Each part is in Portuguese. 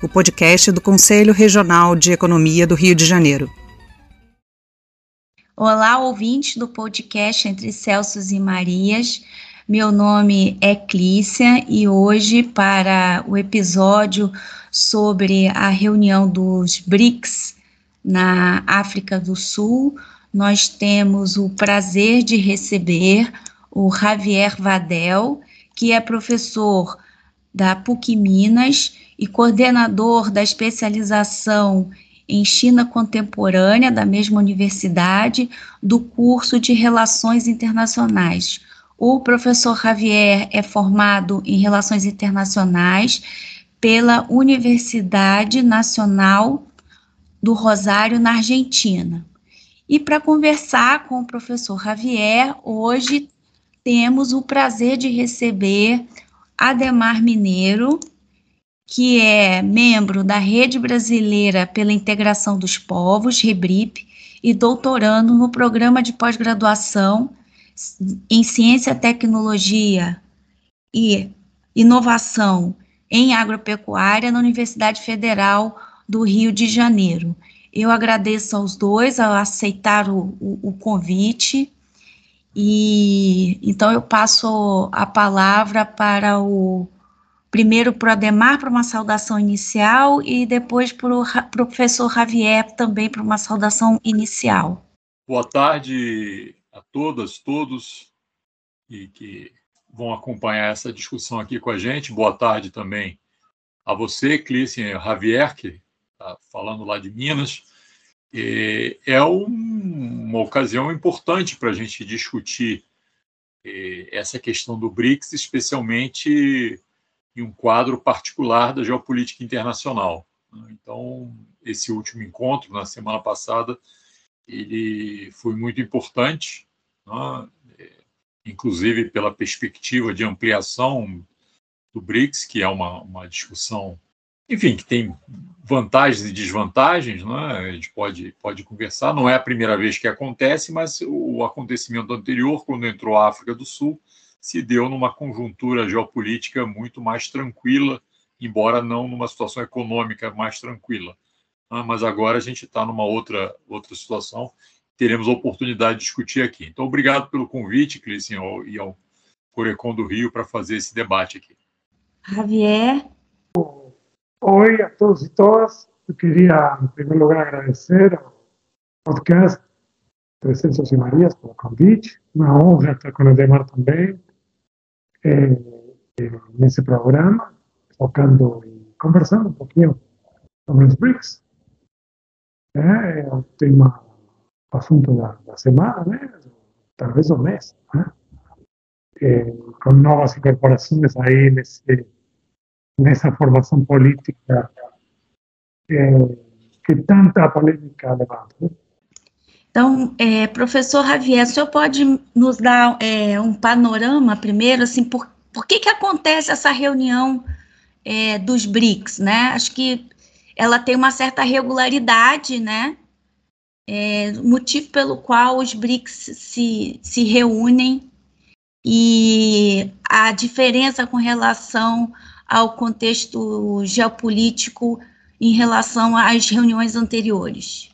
o podcast do Conselho Regional de Economia do Rio de Janeiro. Olá, ouvintes do podcast Entre Celsos e Marias. Meu nome é Clícia e hoje, para o episódio sobre a reunião dos BRICS na África do Sul, nós temos o prazer de receber o Javier Vadel, que é professor da PUC Minas e coordenador da especialização em China Contemporânea, da mesma universidade, do curso de Relações Internacionais. O professor Javier é formado em Relações Internacionais pela Universidade Nacional do Rosário, na Argentina. E para conversar com o professor Javier, hoje temos o prazer de receber Ademar Mineiro, que é membro da Rede Brasileira pela Integração dos Povos, REBRIP, e doutorando no programa de pós-graduação em Ciência, Tecnologia e Inovação em Agropecuária na Universidade Federal do Rio de Janeiro. Eu agradeço aos dois a aceitar o, o, o convite e então eu passo a palavra para o primeiro para o Ademar para uma saudação inicial e depois para o professor Javier também para uma saudação inicial. Boa tarde a todas, todos e que vão acompanhar essa discussão aqui com a gente. Boa tarde também a você, Clícia Javier, que está falando lá de Minas. É um, uma ocasião importante para a gente discutir essa questão do BRICS, especialmente em um quadro particular da geopolítica internacional. Então, esse último encontro, na semana passada, ele foi muito importante, né? inclusive pela perspectiva de ampliação do BRICS, que é uma, uma discussão, enfim, que tem vantagens e desvantagens, né? a gente pode, pode conversar. Não é a primeira vez que acontece, mas o acontecimento anterior, quando entrou a África do Sul, se deu numa conjuntura geopolítica muito mais tranquila, embora não numa situação econômica mais tranquila. Ah, mas agora a gente está numa outra, outra situação, teremos a oportunidade de discutir aqui. Então, obrigado pelo convite, Clícia, e ao Corecon do Rio para fazer esse debate aqui. Javier. Oi a todos e todas. Eu queria, em primeiro lugar, agradecer ao podcast Presenças e Marias pelo convite. Uma honra estar com o Demar também eh, nesse programa, focando e conversando um pouquinho sobre os BRICS. É, o tema, o assunto da, da semana, né? talvez do mês, né? É, com novas incorporações aí nesse, nessa formação política é, que tanta polêmica levanta. Então, é, professor Javier, o senhor pode nos dar é, um panorama primeiro, assim, por, por que, que acontece essa reunião é, dos BRICS, né? Acho que ela tem uma certa regularidade, né? É, motivo pelo qual os BRICS se, se reúnem e a diferença com relação ao contexto geopolítico em relação às reuniões anteriores.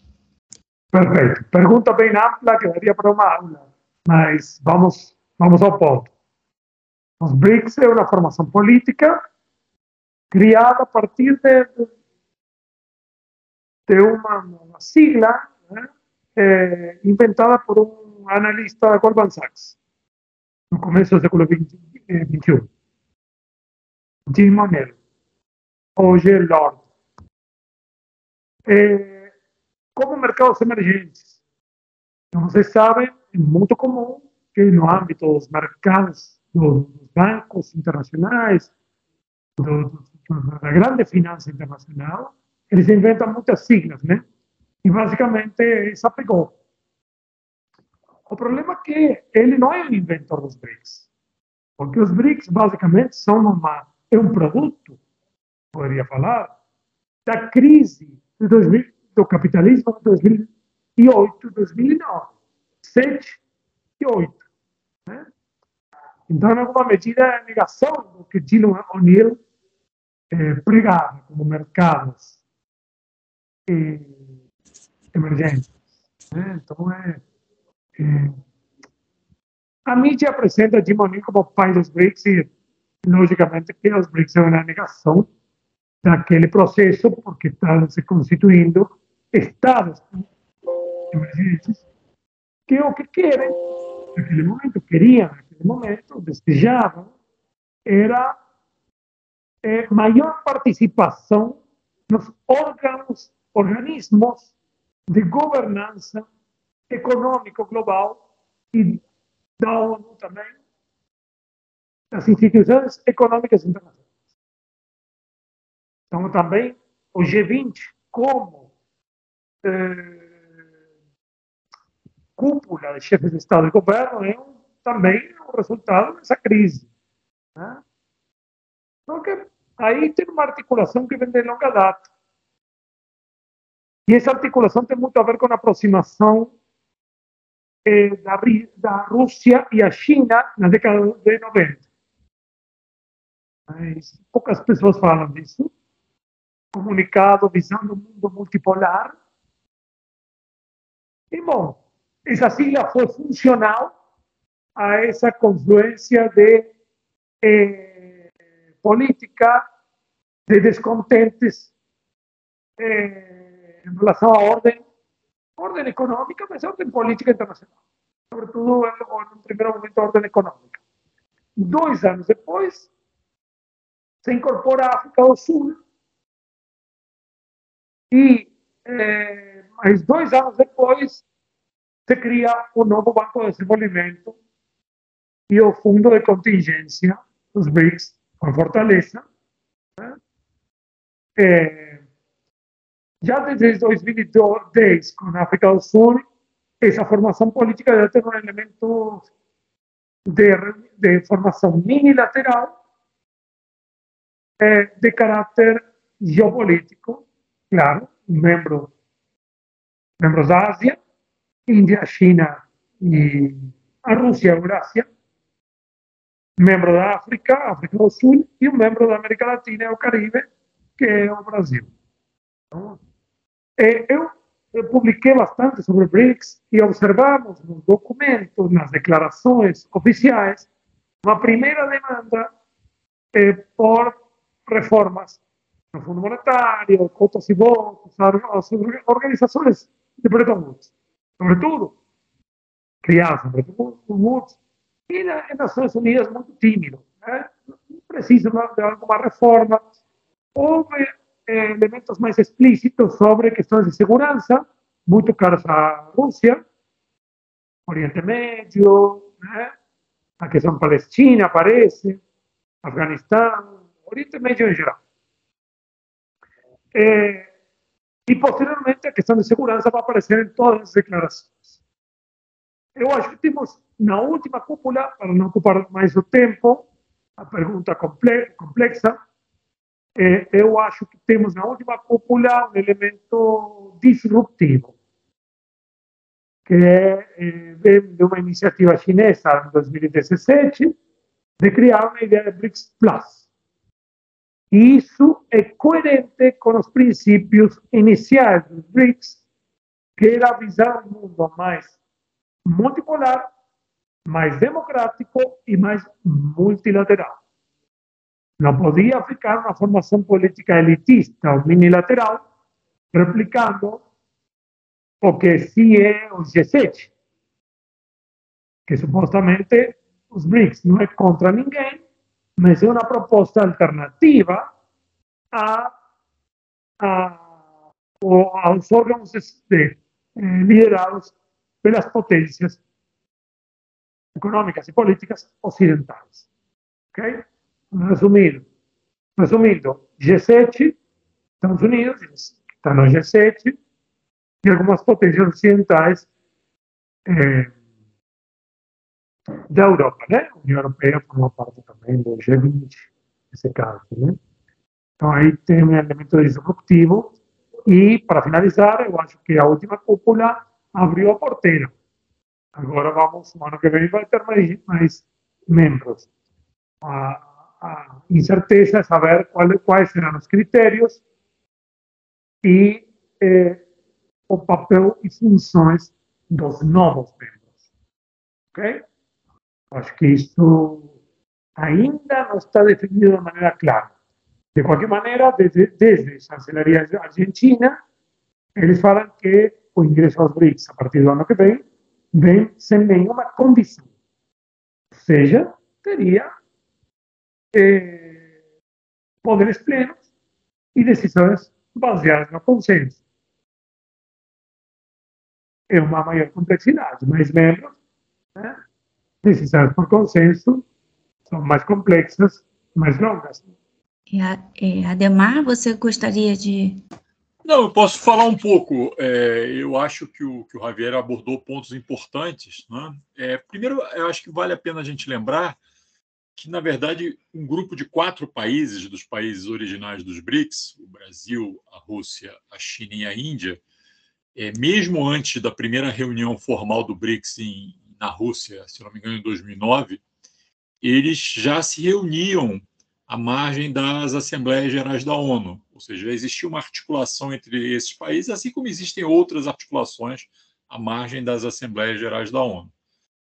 Perfeito. Pergunta bem ampla que daria para uma aula, mas vamos, vamos ao ponto. Os BRICS é uma formação política criada a partir de, de uma, uma sigla né, é, inventada por um analista da Goldman Sachs no começo do século XXI. Jim Monell, hoje Lord. É, como mercados emergentes. Como vocês sabem, é muito comum que no âmbito dos mercados, dos bancos internacionais, do, da grande finança internacional, eles inventam muitas siglas, né? E basicamente essa pegou. O problema é que ele não é o inventor dos BRICS, porque os BRICS basicamente são uma, é um produto, poderia falar, da crise de 2000, do capitalismo de 2008, 2009, 7 e 8. Né? Então, em alguma medida, é a negação do que Gino O'Neill eh, pregava como mercados eh, emergentes. Né? Então, é, é, a mídia apresenta Jim O'Neill como pai dos BRICS e, logicamente, que os BRICS são uma negação daquele processo, porque estão se constituindo estados emergentes que o que querem, naquele momento, queriam, naquele momento, desejavam, era é, maior participação nos órgãos, organismos de governança econômico global e da ONU também, das instituições econômicas internacionais. Então, também o G20, como cúpula de chefes de Estado e governo, é um, também um resultado dessa crise. Né? Porque aí tem uma articulação que vem de longa data. E essa articulação tem muito a ver com a aproximação eh, da, da Rússia e a China na década de 90. Mas poucas pessoas falam disso. Comunicado visando o mundo multipolar. E, bom, essa sigla foi funcional a essa confluência de eh, política, de descontentes eh, em relação à ordem orden económica, mas orden política internacional. Sobretudo, no primeiro momento, orden económica. Dois anos depois, se incorpora a África do Sul e, eh, mais dois anos depois, se cria o novo Banco de Desenvolvimento e o Fundo de Contingência, os BRICS, com fortaleza. Né? Eh, já desde 2010, com a África do Sul, essa formação política já tem um elemento de, de formação unilateral de caráter geopolítico, claro, membro, membros da Ásia, Índia, China e a Rússia, a Eurásia, membro da África, África do Sul, e um membro da América Latina e o Caribe, que é o Brasil. Eh, eu, publiquei bastante sobre BRICS e observamos nos documentos, nas declarações oficiais, uma primeira demanda eh, por reformas no Fundo Monetário, cotas e votos, organizações Bretton Woods, sobretudo, criadas em Bretton Woods, e nas Nações Unidas muito tímido, né? precisa de alguma reforma. Houve eh, elementos mais explícitos sobre questões de segurança, muito caros à Rússia, Oriente Médio, a questão palestina aparece, Afeganistão, Oriente Médio em geral. Eh, e, posteriormente, a questão de segurança vai aparecer em todas as declarações. Eu acho que temos, na última cúpula, para não ocupar mais o tempo, a pergunta complexa, é, eu acho que temos na última cúpula um elemento disruptivo, que é, é, vem de uma iniciativa chinesa em 2017 de criar uma ideia de BRICS Plus. E isso é coerente com os princípios iniciais dos BRICS, que era visar um mundo mais multipolar, mais democrático e mais multilateral. Não podia ficar uma formação política elitista ou minilateral, replicando o que sim é o G7, que supostamente os BRICS não é contra ninguém, mas é uma proposta alternativa a, a, aos órgãos de, eh, liderados pelas potências econômicas e políticas ocidentais. Okay? Resumindo, resumindo, G7 Estados Unidos, está no G7, e algumas potências ocidentais é, da Europa, né? A União Europeia forma parte também do G20, nesse caso, né? Então aí tem um elemento disruptivo e, para finalizar, eu acho que a última cúpula abriu a porteira. Agora vamos, no ano que vem vai ter mais, mais membros. A, a incerteza é saber qual, quais serão os critérios e eh, o papel e funções dos novos membros. Ok? Acho que isso ainda não está definido de maneira clara. De qualquer maneira, desde, desde a chancelaria argentina, eles falam que o ingresso aos BRICS a partir do ano que vem vem sem nenhuma condição. Ou seja, teria eh, poderes plenos e decisões baseadas no consenso. É uma maior complexidade, mais membros, né? Decisões por consenso são mais complexas, mais longas. É, Ademar, você gostaria de. Não, eu posso falar um pouco. É, eu acho que o, que o Javier abordou pontos importantes. Né? É, primeiro, eu acho que vale a pena a gente lembrar que, na verdade, um grupo de quatro países, dos países originais dos BRICS, o Brasil, a Rússia, a China e a Índia, é, mesmo antes da primeira reunião formal do BRICS em, na Rússia, se não me engano, em 2009, eles já se reuniam à margem das Assembleias Gerais da ONU. Ou seja, existia uma articulação entre esses países, assim como existem outras articulações à margem das Assembleias Gerais da ONU.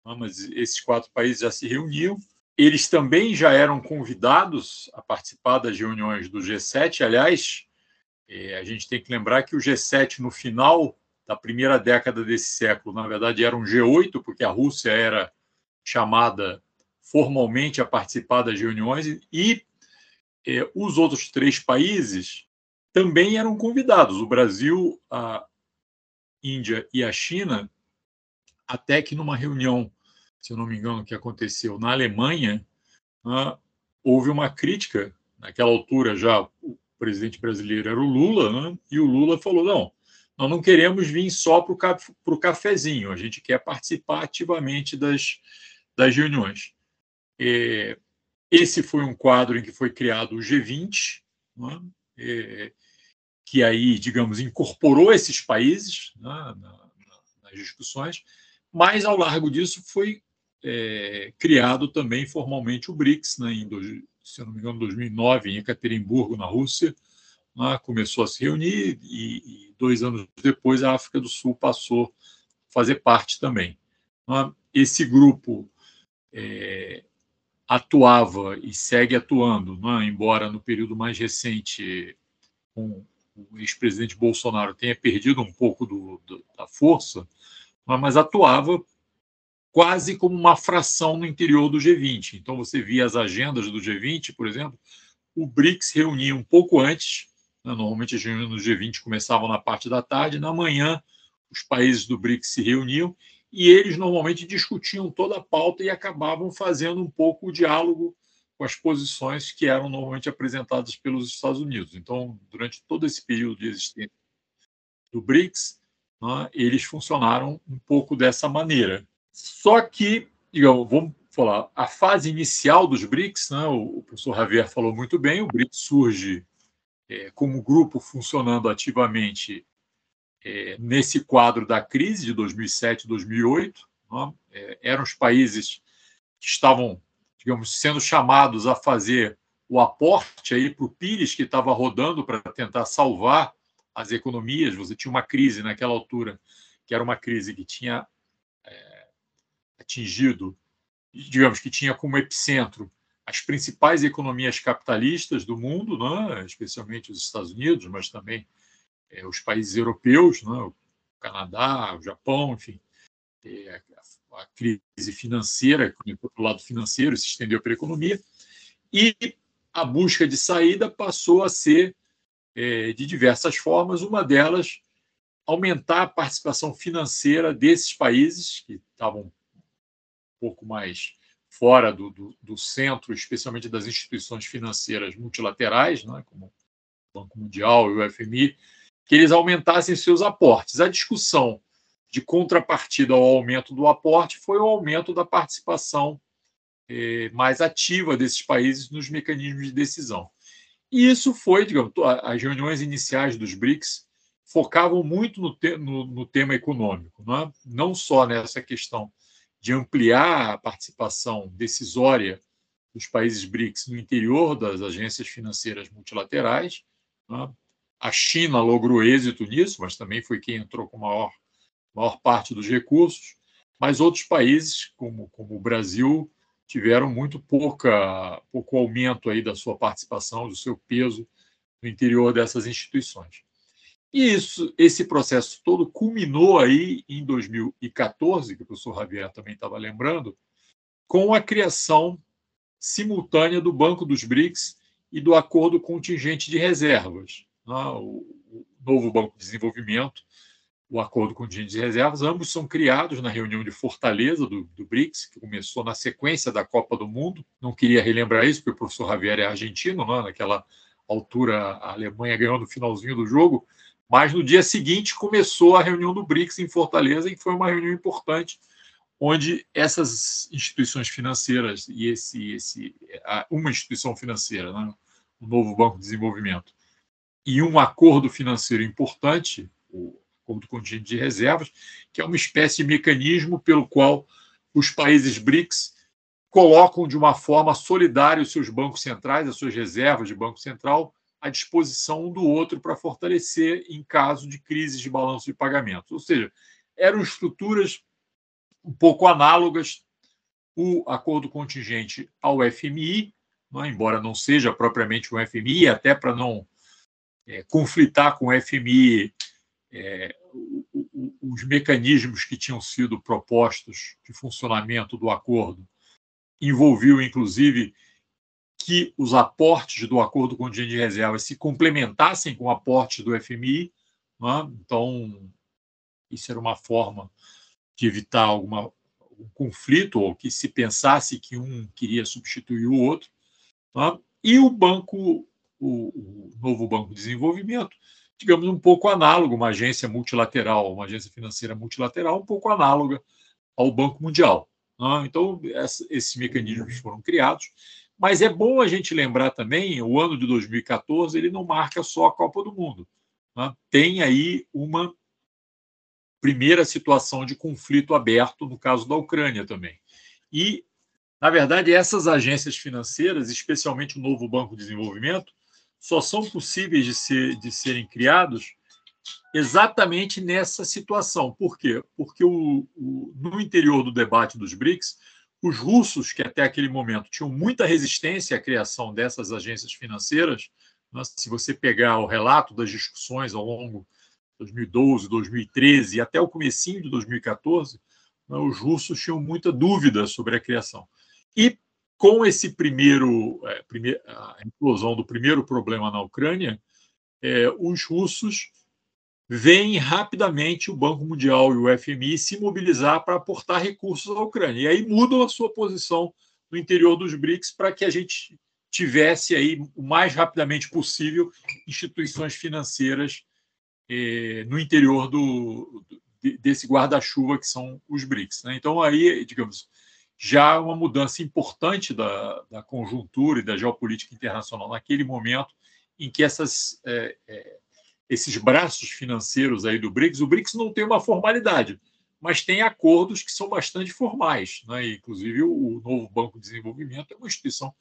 Ah, mas esses quatro países já se reuniam. Eles também já eram convidados a participar das reuniões do G7. Aliás, é, a gente tem que lembrar que o G7, no final da primeira década desse século, na verdade, era um G8, porque a Rússia era chamada formalmente a participar das reuniões e eh, os outros três países também eram convidados. O Brasil, a Índia e a China, até que numa reunião, se eu não me engano, que aconteceu na Alemanha, ah, houve uma crítica. Naquela altura já o presidente brasileiro era o Lula, né? e o Lula falou: não, nós não queremos vir só para o cafezinho, a gente quer participar ativamente das, das reuniões. É, esse foi um quadro em que foi criado o G20, né, é, que aí, digamos, incorporou esses países né, na, na, nas discussões, mas ao largo disso foi é, criado também formalmente o BRICS, né, em, se não me engano, 2009, em Ekaterimburgo, na Rússia, né, começou a se reunir e, e, dois anos depois a África do Sul passou a fazer parte também. Né. Esse grupo é, atuava e segue atuando, né, embora no período mais recente com o ex-presidente Bolsonaro tenha perdido um pouco do, do, da força, né, mas atuava quase como uma fração no interior do G20. Então você via as agendas do G20, por exemplo, o BRICS reunia um pouco antes né? Normalmente as reuniões do G20 começavam na parte da tarde, na manhã os países do BRICS se reuniam e eles normalmente discutiam toda a pauta e acabavam fazendo um pouco o diálogo com as posições que eram normalmente apresentadas pelos Estados Unidos. Então, durante todo esse período de existência do BRICS, né, eles funcionaram um pouco dessa maneira. Só que, digamos, vamos falar, a fase inicial dos BRICS, né, o, professor Javier falou muito bem, o BRICS surge é, como grupo funcionando ativamente é, nesse quadro da crise de 2007 2008. Né? É, eram os países que estavam, digamos, sendo chamados a fazer o aporte aí para o Pires, que estava rodando para tentar salvar as economias. Você tinha uma crise naquela altura, que era uma crise que tinha é, atingido, digamos, que tinha como epicentro as principais economias capitalistas do mundo, né, especialmente os Estados Unidos, mas também é, os países europeus, né, o Canadá, o Japão, enfim. É, a, a, crise financeira, o lado financeiro, se estendeu para a economia, e a busca de saída passou a ser é, de diversas formas, uma delas aumentar a participação financeira desses países que estavam um pouco mais fora do, do, do, centro, especialmente das instituições financeiras multilaterais, né, como Banco Mundial e o FMI, que eles aumentassem seus aportes. A discussão de contrapartida ao aumento do aporte foi o aumento da participação eh, mais ativa desses países nos mecanismos de decisão. E isso foi, digamos, as reuniões iniciais dos BRICS focavam muito no, te no, no tema econômico, não, é? não só nessa questão de ampliar a participação decisória dos países BRICS no interior das agências financeiras multilaterais. É? A China logrou êxito nisso, mas também foi quem entrou com maior, maior parte dos recursos. Mas outros países, como, como o Brasil, tiveram muito pouca, pouco aumento aí da sua participação, do seu peso no interior dessas instituições. E isso, esse processo todo culminou aí em 2014, que o professor Javier também estava lembrando, com a criação simultânea do Banco dos BRICS e do Acordo Contingente de Reservas. Né? O, novo Banco de Desenvolvimento, o Acordo Contingente de Reservas, ambos são criados na reunião de Fortaleza do, do BRICS, que começou na sequência da Copa do Mundo. Não queria relembrar isso, porque o professor Javier é argentino, né? naquela altura a Alemanha ganhou no finalzinho do jogo, mas no dia seguinte começou a reunião do BRICS em Fortaleza, e foi uma reunião importante, onde essas instituições financeiras e esse, esse uma instituição financeira, né, o novo Banco de Desenvolvimento, e um acordo financeiro importante, o Acordo Contingente de Reservas, que é uma espécie de mecanismo pelo qual os países BRICS colocam de uma forma solidária os seus bancos centrais, as suas reservas de Banco Central, à disposição um do outro para fortalecer em caso de crises de balanço de pagamentos. Ou seja, eram estruturas um pouco análogas o acordo contingente ao FMI, né, embora não seja propriamente um FMI, até para não é, conflitar com o FMI é, os mecanismos que tinham sido propostos de funcionamento do acordo envolviam, inclusive, que os aportes do acordo com o de reserva se complementassem com aportes do FMI. Né? Então, isso era uma forma de evitar alguma, um conflito, ou que se pensasse que um queria substituir o outro. Né? E o banco, o, o novo Banco de Desenvolvimento, digamos, um pouco análogo, uma agência multilateral, uma agência financeira multilateral, um pouco análoga ao Banco Mundial. Né? Então, esses mecanismos foram criados mas é bom a gente lembrar também, o ano de 2014 ele não marca só a Copa do Mundo. Né? Tem aí uma primeira situação de conflito aberto no caso da Ucrânia também. E, na verdade, essas agências financeiras, especialmente o novo Banco de Desenvolvimento, só são possíveis de, ser, de serem criados exatamente nessa situação. Por quê? Porque o, o, no interior do debate dos BRICS, os russos, que até aquele momento tinham muita resistência à criação dessas agências financeiras, né, se você pegar o relato das discussões ao longo de 2012, 2013 e até o comecinho de 2014, né, os russos tinham muita dúvida sobre a criação. E com esse primeiro, primeir, a implosão do primeiro problema na Ucrânia, é, os russos veem rapidamente o Banco Mundial e o FMI se mobilizar para aportar recursos à Ucrânia. E aí mudam a sua posição no interior dos BRICS para que a gente tivesse aí o mais rapidamente possível instituições financeiras eh, no interior do, desse guarda-chuva que são os BRICS. Né? Então aí, digamos, já uma mudança importante da, da conjuntura e da geopolítica internacional naquele momento em que essas eh, eh, esses braços financeiros aí do BRICS, o BRICS não tem uma formalidade, mas tem acordos que são bastante formais. Né? Inclusive, o novo Banco de Desenvolvimento é uma instituição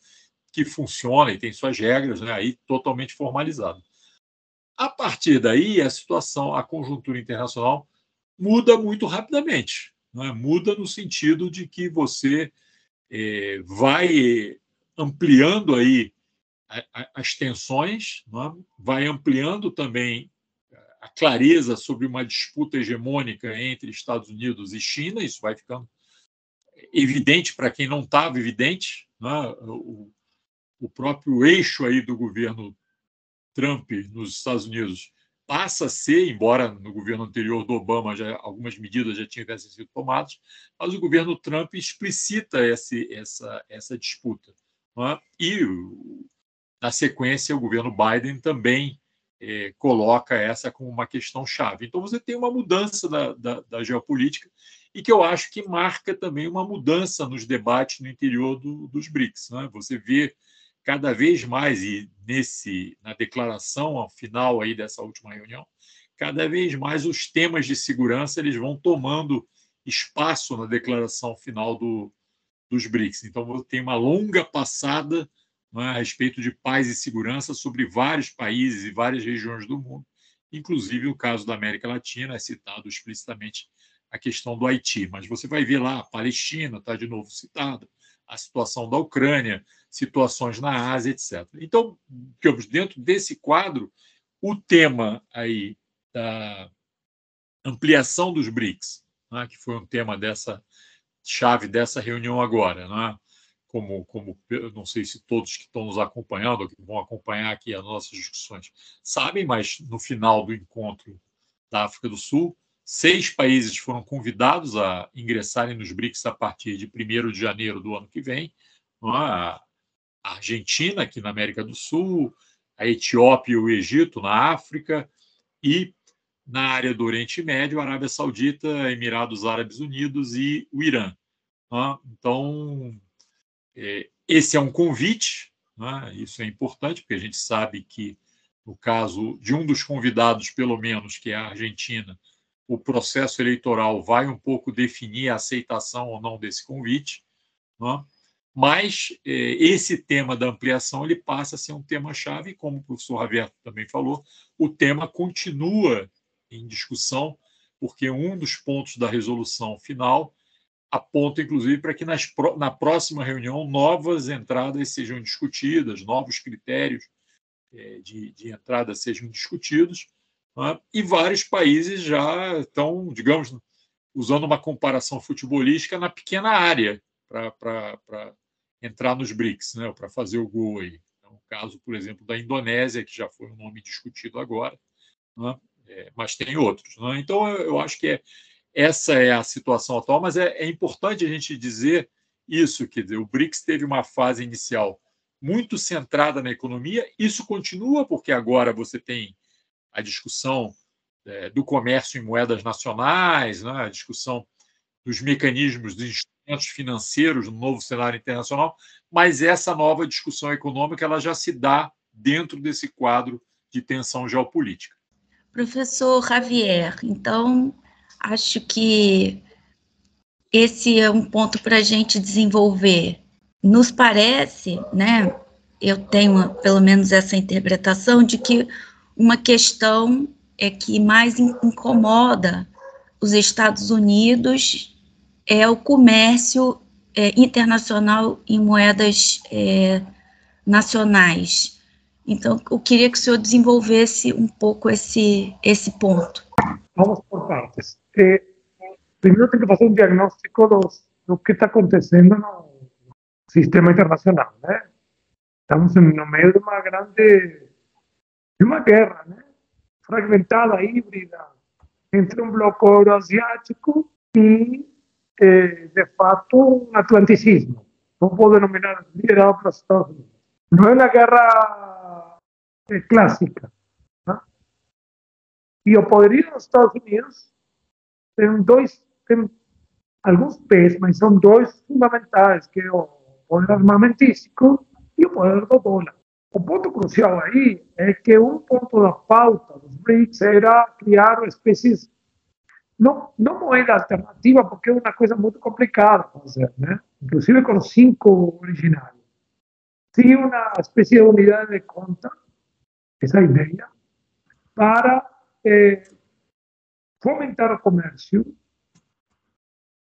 que funciona e tem suas regras né? aí totalmente formalizada. A partir daí, a situação, a conjuntura internacional muda muito rapidamente. Né? Muda no sentido de que você é, vai ampliando aí as tensões, é? vai ampliando também a clareza sobre uma disputa hegemônica entre Estados Unidos e China, isso vai ficando evidente para quem não estava evidente. É? O, o próprio eixo aí do governo Trump nos Estados Unidos passa a ser, embora no governo anterior do Obama já, algumas medidas já tivessem sido tomadas, mas o governo Trump explicita esse, essa, essa disputa. É? E na sequência, o governo Biden também é, coloca essa como uma questão chave. Então, você tem uma mudança da, da, da, geopolítica e que eu acho que marca também uma mudança nos debates no interior do, dos BRICS. Né? Você vê cada vez mais, e nesse na declaração final aí dessa última reunião, cada vez mais os temas de segurança eles vão tomando espaço na declaração final do, dos BRICS. Então, tem uma longa passada a respeito de paz e segurança sobre vários países e várias regiões do mundo, inclusive o caso da América Latina, é citado explicitamente a questão do Haiti. Mas você vai ver lá, a Palestina está de novo citada, a situação da Ucrânia, situações na Ásia, etc. Então, dentro desse quadro, o tema aí da ampliação dos BRICS, né, que foi um tema dessa chave dessa reunião agora, né, como, como não sei se todos que estão nos acompanhando, que vão acompanhar aqui as nossas discussões, sabem, mas no final do encontro da África do Sul, seis países foram convidados a ingressarem nos BRICS a partir de 1 de janeiro do ano que vem. É? A Argentina, aqui na América do Sul, a Etiópia e o Egito, na África, e na área do Oriente Médio, Arábia Saudita, Emirados Árabes Unidos e o Irã. É? Então, esse é um convite, né? isso é importante, porque a gente sabe que, no caso de um dos convidados, pelo menos, que é a Argentina, o processo eleitoral vai um pouco definir a aceitação ou não desse convite, né? mas é, esse tema da ampliação ele passa a ser um tema-chave, como o professor Javier também falou, o tema continua em discussão, porque um dos pontos da resolução final aponta, inclusive, para que nas, na próxima reunião novas entradas sejam discutidas, novos critérios é, de, de entrada sejam discutidos, né? e vários países já estão, digamos, usando uma comparação futebolística na pequena área para entrar nos BRICS, né? para fazer o gol aí. É um caso, por exemplo, da Indonésia, que já foi um nome discutido agora, né? é, mas tem outros. Né? Então, eu, eu acho que é, essa é a situação atual, mas é, é importante a gente dizer isso, quer dizer, o BRICS teve uma fase inicial muito centrada na economia, isso continua, porque agora você tem a discussão é, do comércio em moedas nacionais, né, a discussão dos mecanismos dos instrumentos financeiros no novo cenário internacional, mas essa nova discussão econômica ela já se dá dentro desse quadro de tensão geopolítica. Professor Javier, então Acho que esse é um ponto para a gente desenvolver. Nos parece, né? Eu tenho pelo menos essa interpretação de que uma questão é que mais incomoda os Estados Unidos é o comércio é, internacional em moedas é, nacionais. Então, eu queria que o senhor desenvolvesse um pouco esse, esse ponto. Vamos por partes. Eh, primero tengo que hacer un diagnóstico de lo que está acontecendo no sistema internacional. Né? Estamos no meio de uma grande de guerra fragmentada, híbrida, entre um bloco euroasiático e, eh, de fato, um atlanticismo. Não vou denominar liderado pelos Estados Unidos. Não é uma guerra eh, clássica. Né? E dos Estados Unidos tem dois, tem alguns pés, mas são dois fundamentais, que o poder armamentístico e o poder do dólar. O ponto crucial aí é que um ponto da pauta dos BRICS era criar espécies, não, não moeda alternativa, porque é uma coisa muito complicada fazer, né? inclusive com os cinco originários. Sim, uma espécie de unidade de conta, essa ideia, para eh, fomentar o comércio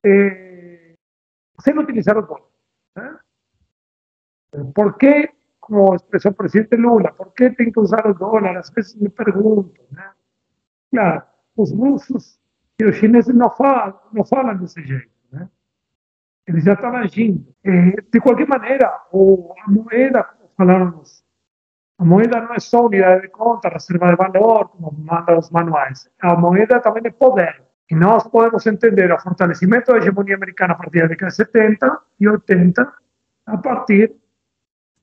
eh, sem utilizar o dólar. Né? Por que, como expressou o presidente Lula, por que tem que usar o dólar? Às vezes me pergunto. Né? Claro, os russos e os chineses não falam, desse jeito. Eles já estão agindo. De qualquer maneira, a moeda, falaram os a moeda não é só unidade de conta, reserva de valor, como mandam os manuais. A moeda também é poder. E nós podemos entender o fortalecimento da hegemonia americana a partir da década de 70 e 80, a partir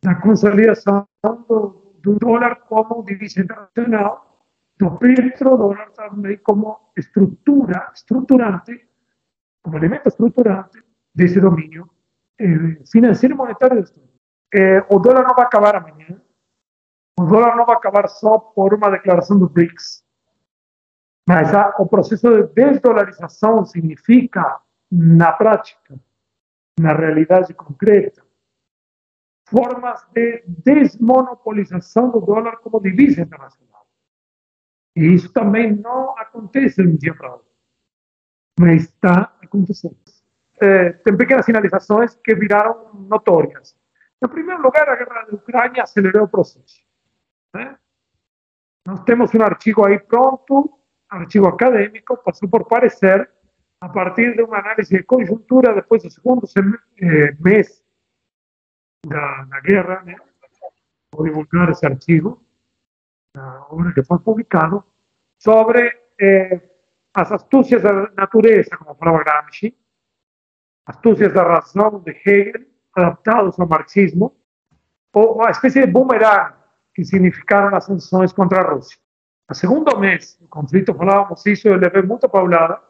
da consolidação do, do dólar como divisa internacional, do petrodólar também como estrutura, estruturante, como elemento estruturante desse domínio eh, financeiro e monetário do eh, o dólar não vai acabar amanhã, o dólar não vai acabar só por uma declaração do BRICS, mas a, o processo de desdolarização significa, na prática, na realidade concreta, formas de desmonopolização do dólar como divisa internacional. E isso também não acontece um dia para outro, mas está acontecendo. É, tem pequenas sinalizações que viraram notórias. Em primeiro lugar, a guerra da Ucrânia acelerou o processo. Né? Nós temos um artigo aí pronto, artigo acadêmico, passou por parecer, a partir de uma análise de conjuntura, depois do segundo eh, mês da, da guerra, né? vou divulgar esse artigo, na obra que foi publicado, sobre eh, as astúcias da natureza, como falava Gramsci, astúcias da razão de Hegel, adaptados ao marxismo, ou uma espécie de boomerang que significaram as sanções contra a Rússia. No segundo mês do conflito, falávamos isso, eu levei muita paulada,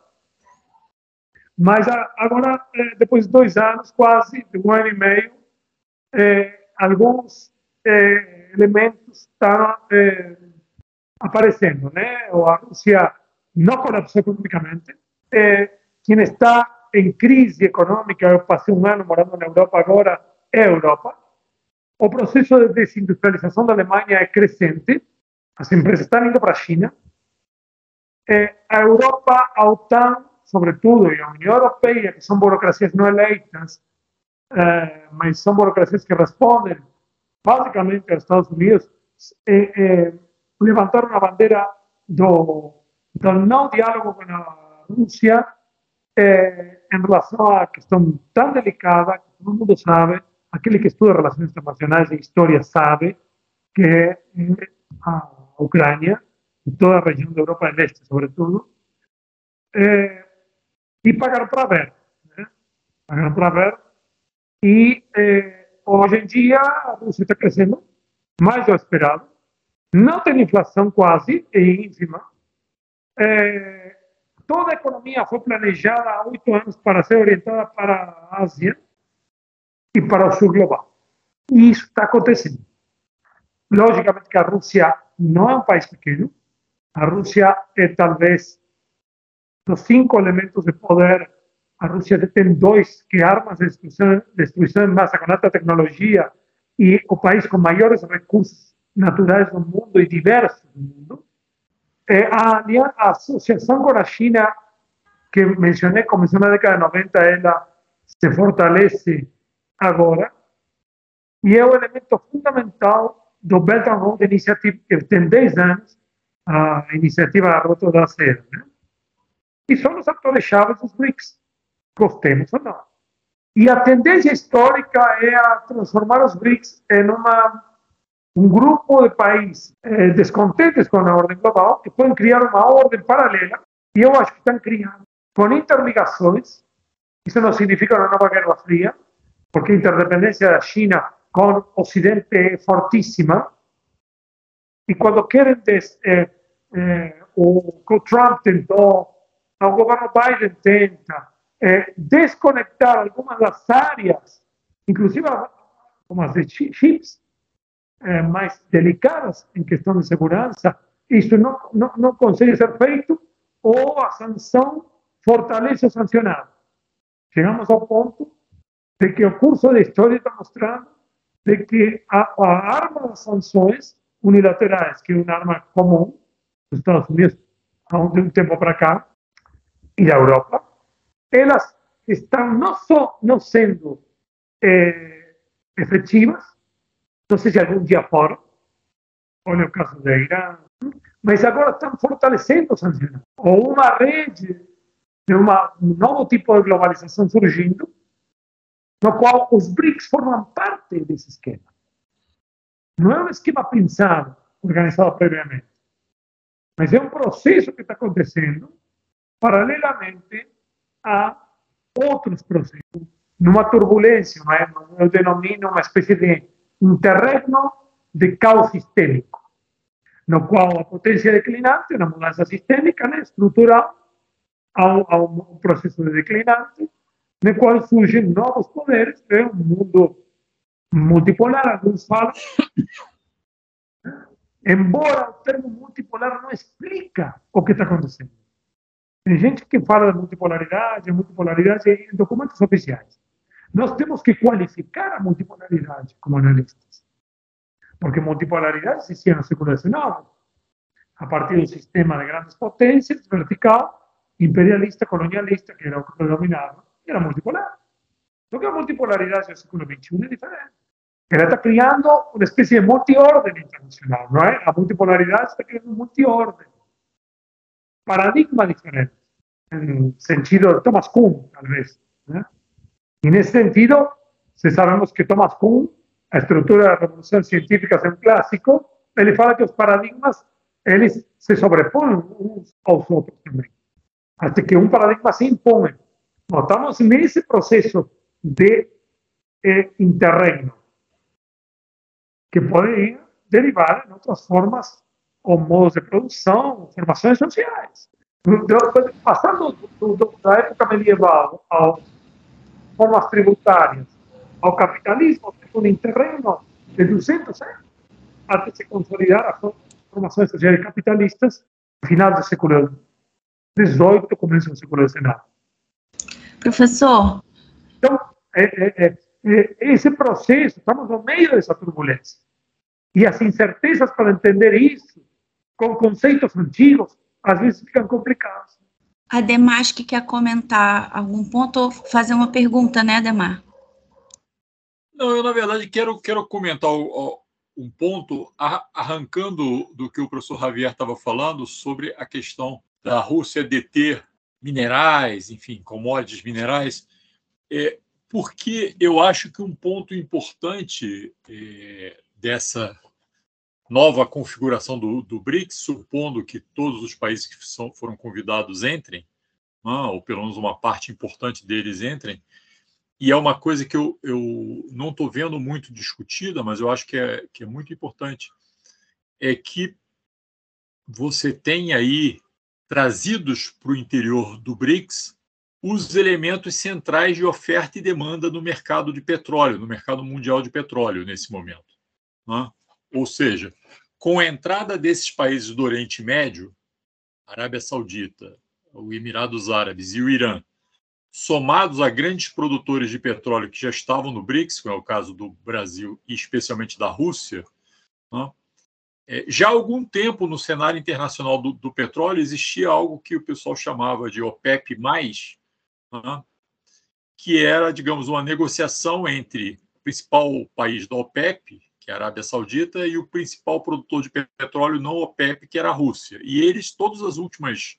mas agora, eh, depois de dois anos, quase, de um ano e meio, eh, alguns eh, elementos estão eh, aparecendo, né? A Rússia não colapsou economicamente. Eh, quem está em crise econômica, eu passei um ano morando na Europa agora, é a Europa. O processo de desindustrialização da Alemanha é crescente, as empresas estão indo para China. Eh, a Europa, a OTAN, sobretudo, e a União Europeia, que são burocracias não eleitas, eh, mas são burocracias que respondem basicamente aos Estados Unidos, eh, eh, levantaram a bandeira do, do não diálogo com a Rússia em relação à questão tão delicada que todo mundo sabe, aquele que estuda relações internacionais e história sabe, que é a Ucrânia e toda a região da Europa do Este, sobretudo, eh, e pagaram para ver. Né? Pagaram para ver. E eh, hoje em dia a Rússia está crescendo mais do esperado. Não tem inflação quase, é ínfima. Eh, toda a economia foi planejada há oito anos para ser orientada para a Ásia e para o sul global. E isso está acontecendo. Logicamente que a Rússia não é um país pequeno. A Rússia é talvez dos cinco elementos de poder. A Rússia tem dois, que armas de destruição, destruição em massa com alta tecnologia e o país com maiores recursos naturais do mundo e diversos do mundo. Eh, a, a associação com a China, que mencionei, começou na década de 90, ela se fortalece agora e é o elemento fundamental do Belt and Road Initiative, que tem 10 anos, a iniciativa da Rota da Seda. Né? E são os atores chaves dos BRICS, gostemos ou não. E a tendência histórica é a transformar os BRICS em uma um grupo de países eh, descontentes com a ordem global que podem criar uma ordem paralela e eu acho que estão criando com interligações. Isso não significa uma nova guerra fria, porque a interdependência da China com o Ocidente é fortíssima. E quando querem, des, eh, eh, o, Trump tentou, o governo Biden tenta eh, desconectar algumas das áreas, inclusive como as de chips, eh, mais delicadas em questão de segurança, isso não, não, não consegue ser feito ou a sanção fortalece o sancionado. Chegamos ao ponto de que o curso da história está mostrando de que a, a arma das sanções unilaterais, que é uma arma comum dos Estados Unidos há um, tempo para cá, e da Europa, elas estão não só não sendo eh, efetivas, não sei se algum dia for, olha o caso da Irã, mas agora estão fortalecendo sancionados. Ou uma rede de uma, um novo tipo de globalização surgindo, no qual os BRICS formam parte desse esquema. Não é um esquema pensado, organizado previamente, mas é um processo que está acontecendo paralelamente a outros processos, numa turbulência, eu denomino uma espécie de interregno de caos sistêmico, no qual a potência declinante, na mudança sistêmica né, estrutural, a um, a um processo de declinante, no qual surgem novos poderes, é um mundo multipolar, alguns falam. Embora o termo multipolar não explica o que está acontecendo. Tem gente que fala de multipolaridade, multipolaridade em documentos oficiais. Nós temos que qualificar a multipolaridade como analistas. Porque multipolaridade existia no século XIX, a partir do sistema de grandes potências, vertical, imperialista, colonialista, que era o que era multipolar. Só que a multipolaridade do século XXI é diferente. Ela está criando uma espécie de multiordem internacional, não é? A multipolaridade está criando um multiordem. Paradigma diferente. Em sentido de Thomas Kuhn, talvez. Né? E nesse sentido, se sabemos que Thomas Kuhn, a estrutura da revolução científica é um clássico, ele fala que os paradigmas eles se sobrepõem uns aos outros também. Até que um paradigma se impõe. Nós estamos nesse processo de eh, que pode derivar em outras formas ou modos de produção, formações sociais. Passando da época medieval às formas tributárias, ao capitalismo, um interregno de 200 anos, até se consolidar as formações sociais capitalistas final do século XVIII, começo do século XIX. Professor. Então, é, é, é, esse processo, estamos no meio dessa turbulência. E as incertezas para entender isso, com conceitos antigos, às vezes ficam complicados. Ademar, que quer comentar algum ponto ou fazer uma pergunta, né, Ademar? Não, eu, na verdade, quero, quero comentar um ponto, arrancando do que o professor Javier estava falando sobre a questão da Rússia deter minerais, enfim, commodities minerais, é, porque eu acho que um ponto importante é, dessa nova configuração do, do, BRICS, supondo que todos os países que são, foram convidados entrem, né, ou pelo menos uma parte importante deles entrem, e é uma coisa que eu, eu não estou vendo muito discutida, mas eu acho que é, que é muito importante, é que você tem aí trazidos para o interior do BRICS os elementos centrais de oferta e demanda no mercado de petróleo, no mercado mundial de petróleo nesse momento. Né? Ou seja, com a entrada desses países do Oriente Médio, Arábia Saudita, o Emirados Árabes e o Irã, somados a grandes produtores de petróleo que já estavam no BRICS, como é o caso do Brasil e especialmente da Rússia, né? É, já há algum tempo no cenário internacional do, do, petróleo existia algo que o pessoal chamava de OPEP+, né, que era, digamos, uma negociação entre o principal país da OPEP, que é a Arábia Saudita, e o principal produtor de petróleo não OPEP, que era a Rússia. E eles, todas as últimas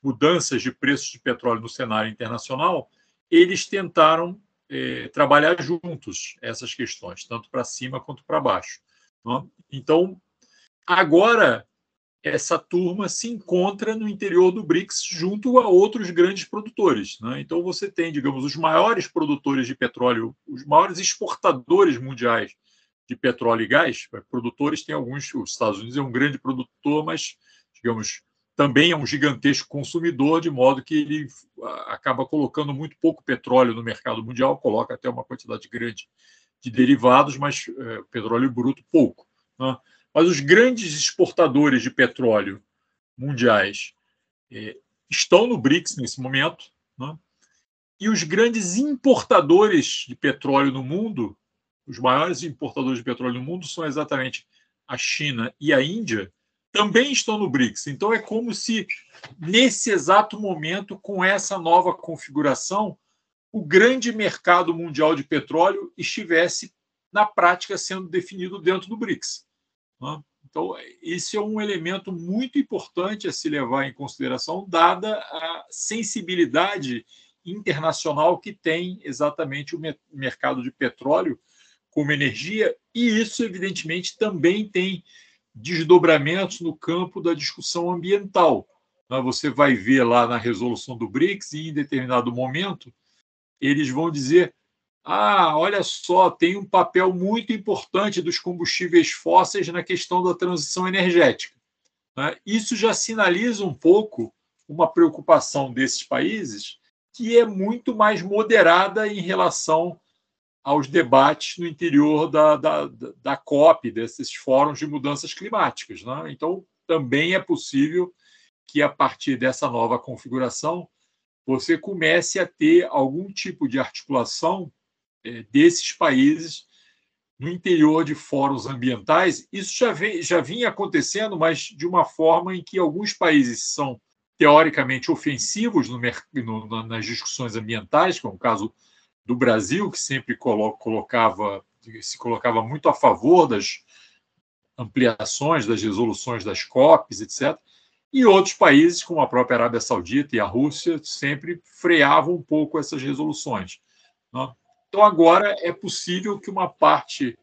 mudanças de preços de petróleo no cenário internacional, eles tentaram é, trabalhar juntos essas questões, tanto para cima quanto para baixo. Né? Então, Agora, essa turma se encontra no interior do BRICS junto a outros grandes produtores. Né? Então, você tem, digamos, os maiores produtores de petróleo, os maiores exportadores mundiais de petróleo e gás. Produtores tem alguns, os Estados Unidos é um grande produtor, mas, digamos, também é um gigantesco consumidor, de modo que ele acaba colocando muito pouco petróleo no mercado mundial, coloca até uma quantidade grande de derivados, mas é, petróleo bruto pouco. Né? Mas os grandes exportadores de petróleo mundiais é, estão no BRICS nesse momento, né? e os grandes importadores de petróleo no mundo, os maiores importadores de petróleo no mundo são exatamente a China e a Índia, também estão no BRICS. Então é como se, nesse exato momento, com essa nova configuração, o grande mercado mundial de petróleo estivesse, na prática, sendo definido dentro do BRICS. Né? Então, esse é um elemento muito importante a se levar em consideração, dada a sensibilidade internacional que tem exatamente o mercado de petróleo como energia, e isso, evidentemente, também tem desdobramentos no campo da discussão ambiental. Né? Você vai ver lá na resolução do BRICS, e em determinado momento, eles vão dizer ah, olha só, tem um papel muito importante dos combustíveis fósseis na questão da transição energética. Né? Isso já sinaliza um pouco uma preocupação desses países que é muito mais moderada em relação aos debates no interior da, da, da COP, desses fóruns de mudanças climáticas. Né? Então, também é possível que, a partir dessa nova configuração, você comece a ter algum tipo de articulação desses países no interior de fóruns ambientais. Isso já, vem, já vinha acontecendo, mas de uma forma em que alguns países são teoricamente ofensivos no, no, nas discussões ambientais, como é o caso do Brasil, que sempre colocava, se colocava muito a favor das ampliações das resoluções das COPs, etc. E outros países, como a própria Arábia Saudita e a Rússia, sempre freavam um pouco essas resoluções. Né? Então, agora é possível que uma parte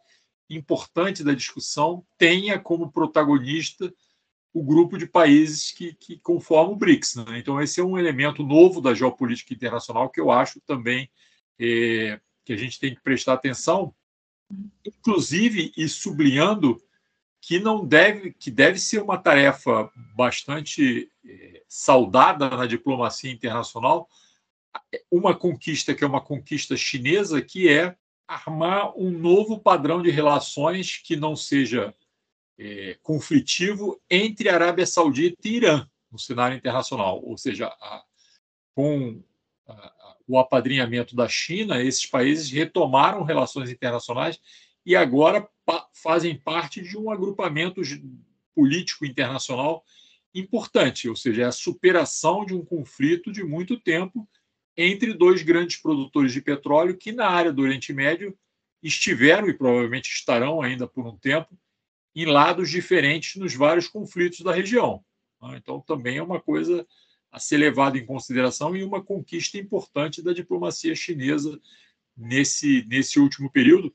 importante da discussão tenha como protagonista o grupo de países que, que conformam o BRICS. Né? Então, esse é um elemento novo da geopolítica internacional que eu acho também é, que a gente tem que prestar atenção, inclusive e sublinhando que não deve que deve ser uma tarefa bastante é, saudada na diplomacia internacional uma conquista que é uma conquista chinesa que é armar um novo padrão de relações que não seja é, conflitivo entre Arábia Saudita e Irã no cenário internacional, ou seja, a, com a, o apadrinhamento da China, esses países retomaram relações internacionais e agora pa fazem parte de um agrupamento político internacional importante, ou seja, é a superação de um conflito de muito tempo entre dois grandes produtores de petróleo que na área do Oriente Médio estiveram e provavelmente estarão ainda por um tempo em lados diferentes nos vários conflitos da região. Então também é uma coisa a ser levado em consideração e uma conquista importante da diplomacia chinesa nesse, nesse último período.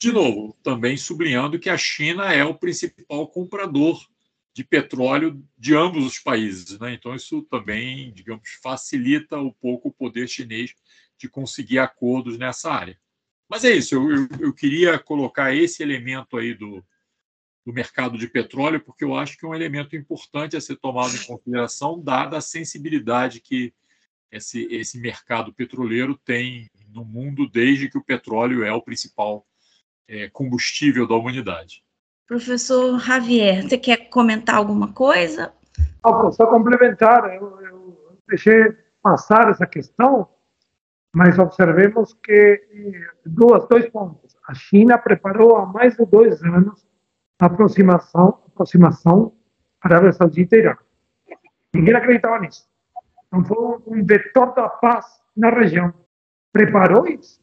De novo, também sublinhando que a China é o principal comprador de petróleo de ambos os países. Né? Então, isso também, digamos, facilita um pouco o poder chinês de conseguir acordos nessa área. Mas é isso, eu, eu, eu queria colocar esse elemento aí do, do mercado de petróleo, porque eu acho que é um elemento importante a ser tomado em consideração, dada a sensibilidade que esse, esse mercado petroleiro tem no mundo desde que o petróleo é o principal é, combustível da humanidade. Professor Javier, você quer comentar alguma coisa? Só complementar, eu, eu deixei passar essa questão, mas observemos que eh, duas, dois pontos. A China preparou há mais de dois anos aproximação, aproximação Arábia Saudita e Irã. Ninguém acreditava nisso. Então foi um vetor da paz na região. Preparou isso.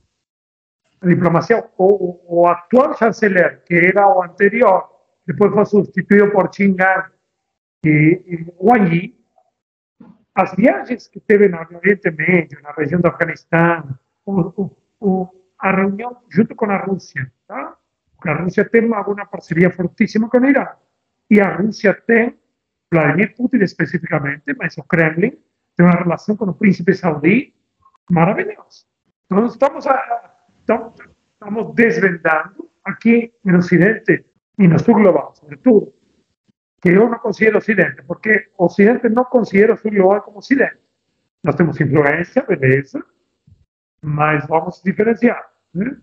A diplomacia, o, o atual chanceler, que era o anterior, depois foi substituído por Qin Gang e, e Wang Yi, as viagens que teve no Oriente Médio, na região do Afeganistão, o, o, a reunião junto com a Rússia, tá? a Rússia tem uma parceria fortíssima com o Irã. E a Rússia Vladimir Putin especificamente, mas o Kremlin tem uma relação com o príncipe saudí maravilhosa. Então, estamos, a, estamos desvendando aqui no Ocidente e no Sul global, sobretudo, que eu não considero Ocidente, porque o Ocidente não considera o Sul global como Ocidente. Nós temos influência, beleza, mas vamos diferenciar. Né?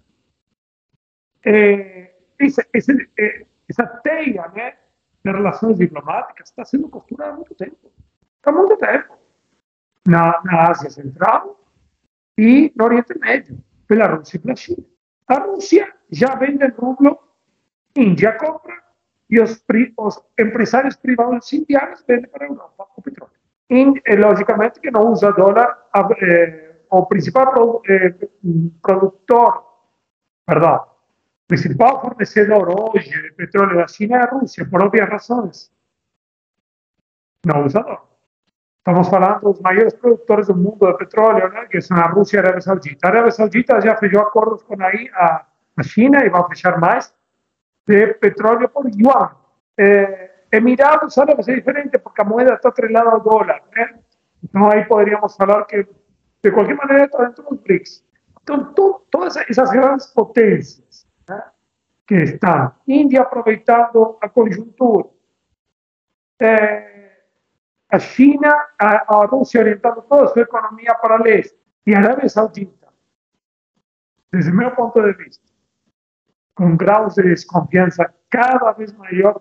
É, essa teia de relações diplomáticas está sendo costurada há muito tempo. Há muito tempo. Na, na Central e no Oriente Médio, pela Rússia e pela China. A Rússia já vende rublo, Índia compra e os, os empresários privados indianos vendem para a Europa o petróleo. E, logicamente que não usa dólar, eh, o principal eh, produtor, perdão, principal fornecedor hoje de petróleo da China é a Rússia, por óbvias razões. Não usa dólar. Estamos falando dos maiores produtores do mundo de petróleo, né, que são a Rússia e a Arábia Saudita. A Arábia Saudita já fechou acordos com a, a China e vai fechar mais de petróleo por yuan. É, Emirados ahora é diferente porque a moeda está atrelada ao dólar. Né? Então aí poderíamos falar que, de qualquer maneira, está dentro dos BRICS. Então, todas essas grandes potências né, que estão, Índia aproveitando a conjuntura, é, a China, a, a Rússia orientando toda a sua economia para leste, e a Arábia Saudita, desde meu ponto de vista, com graus de desconfiança cada vez maior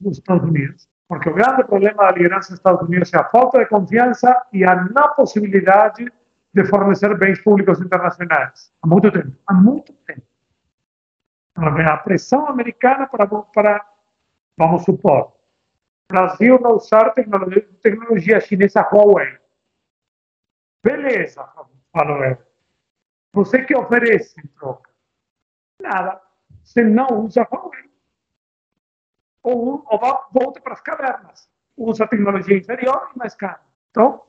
dos Estados Unidos, porque o grande problema da liderança dos Estados Unidos é a falta de confiança e a não possibilidade de fornecer bens públicos internacionais. Há muito tempo. Há muito tempo. A pressão americana para, para vamos supor, Brasil não usar tecnologia, tecnologia chinesa Huawei. Beleza, falou eu. Você que oferece em troca? Nada. Você não usa Huawei ou, ou volta para as cavernas. Usa tecnologia inferior e mais cara. Então,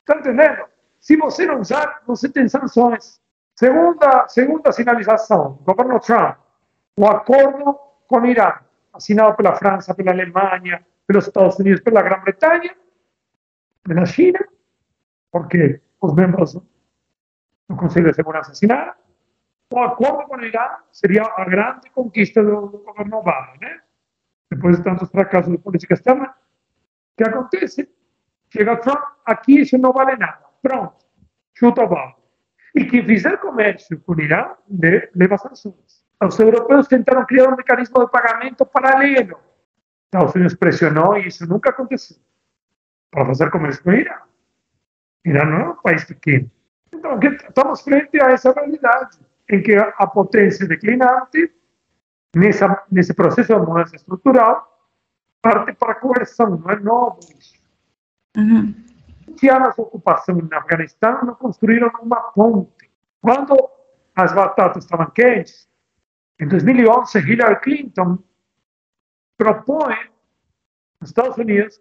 está entendendo? Se você não usar, você tem sanções. Segunda, segunda sinalização, governo Trump, o acordo com o Irã, assinado pela França, pela Alemanha, pelos Estados Unidos, pela Grã-Bretanha, pela China, porque os membros do Conselho de assinaram. O acordo com o Irã seria a grande conquista do, do governo Obama, né? depois de tantos fracassos de política externa, o que acontece? Chega Trump, aqui isso não vale nada. Pronto, chuta o balde. E quem fizer comércio com o Irã leva sanções. Os europeus tentaram criar um mecanismo de pagamento paralelo. Estados Unidos pressionou e isso nunca aconteceu. Para fazer comércio com o Irã. Irã não é um país pequeno. Então, estamos frente a essa realidade, em que a potência declinante nessa, nesse processo de mudança estrutural, parte para a coerção, não é novo isso. Uhum. anos de ocupação no Afeganistão não construíram uma ponte. Quando as batatas estavam quentes, em 2011, Hillary Clinton propõe nos Estados Unidos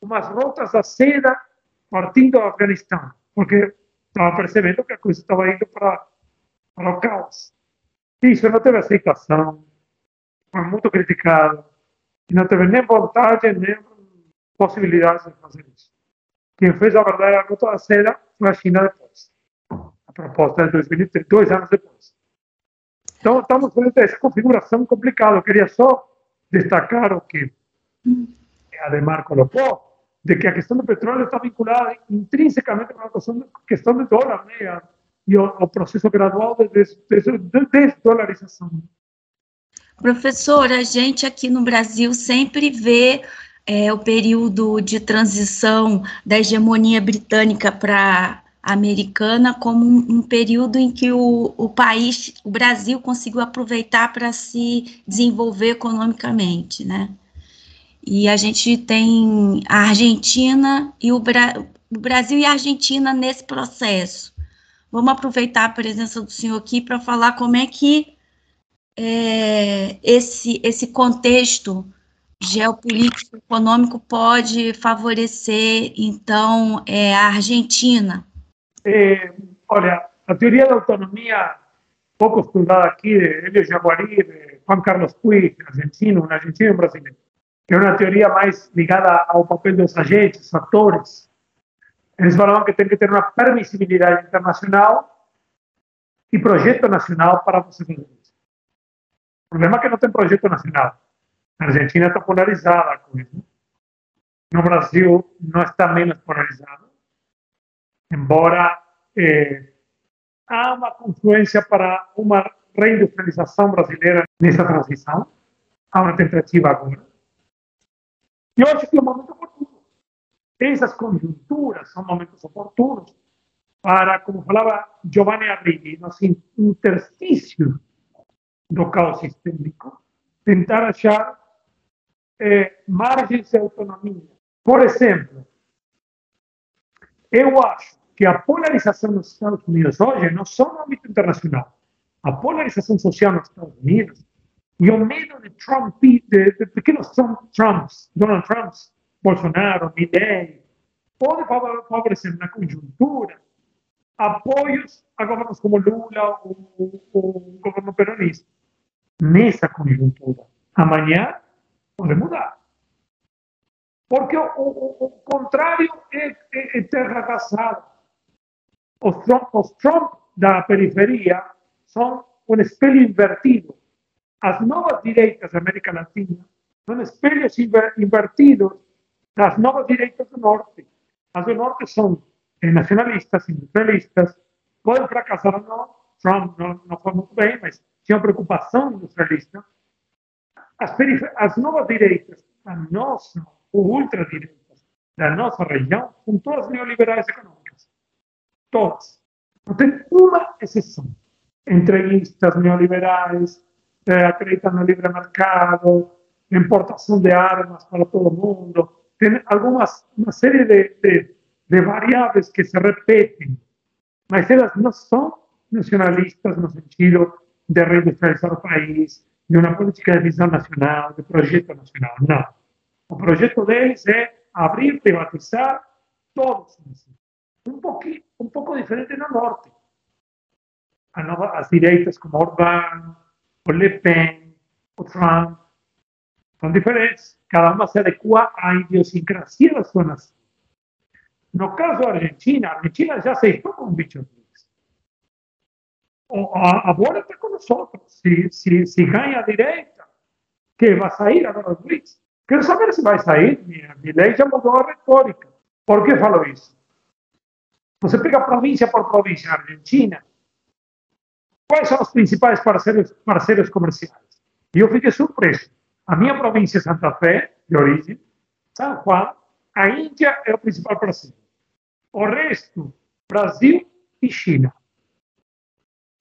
umas rotas da seda partindo do Afeganistão, porque estava percebendo que a coisa estava indo para, para o caos. Isso não teve aceitação foi muito criticado e não teve nem vontade nem possibilidade de fazer isso. Quem fez a verdadeira rota da seda foi a China depois. A proposta de 2003, dois anos depois. Então, estamos a essa configuração complicada. Eu queria só destacar o que Ademar colocou, de que a questão do petróleo está vinculada intrinsecamente com a questão, do dólar né? e o, o processo gradual de, desdolarização. De, de Professor, a gente aqui no Brasil sempre vê é, o período de transição da hegemonia britânica para americana como um, período em que o, o país, o Brasil, conseguiu aproveitar para se desenvolver economicamente, né? E a gente tem a Argentina e o, Bra o Brasil e a Argentina nesse processo. Vamos aproveitar a presença do senhor aqui para falar como é que é, esse, esse contexto geopolítico econômico pode favorecer, então, é, a Argentina? É, olha, a teoria da autonomia, pouco estudada aqui, de Elio Jaguari, de Juan Carlos Puig, argentino, um argentino brasileiro, que é uma teoria mais ligada ao papel dos agentes, atores. Eles falavam que tem que ter uma permissibilidade internacional e projeto nacional para você fazer o problema é que não tem projeto nacional. A Argentina está polarizada com isso. No Brasil não está menos polarizado, embora eh, há uma confluência para uma reindustrialização brasileira nessa transição. Há uma tentativa agora. E eu acho que é um momento oportuno. Essas conjunturas são momentos oportunos para, como falava Giovanni Arrighi, nos interstícios do caos sistêmico, tentar achar é, margens de autonomia. Por exemplo, eu acho que a polarização nos Estados Unidos hoje não só no âmbito internacional, a polarização social nos Estados Unidos e o medo de Trump, de, de pequenos Trumps, Donald Trumps, Bolsonaro, Milley, pode favorecer na conjuntura apoios a governos como Lula ou o governo peronista nessa conjuntura. Amanhã pode mudar. Porque o, o, o contrário é, terra arrasada. Os Trump, da periferia são um espelho invertido. As novas direitas da América Latina são espelhos invertidos das novas direitas do Norte. As do Norte são nacionalistas, industrialistas, podem fracassar ou não. Trump não, não foi muito bem, mas tinha preocupação industrialista. As, as novas direitas, a nossa, ou ultradireitas da nossa região, são todas neoliberais econômicas. Todas. Não tem uma exceção. Entrevistas neoliberais, eh, acreditam no livre mercado, importação de armas para todo mundo. Tem algumas, uma série de, de, de variáveis que se repetem, mas elas não são nacionalistas no sentido de reindustrializar o país, de uma política de visão nacional, de projeto nacional. Não. O projeto deles é abrir, privatizar todos. Um, pouquinho, um pouco diferente no norte. Nova, as direitas como Orbán, o Le Pen, o Trump, são diferentes. Cada uma se adequa à idiosincrasia da sua nação. No caso da Argentina, a Argentina já aceitou um bicho a, a bola está com nós. Se, se, se ganha a direita, que vai sair agora BRICS. Quero saber se vai sair. Minha, lei já mudou a retórica. Por que falo isso? Você pega província por província na Argentina, quais são os principais parceiros, parceiros comerciais? E eu fiquei surpreso. A minha província, Santa Fé, de origem, São Juan, a Índia é o principal parceiro. O resto, Brasil e China.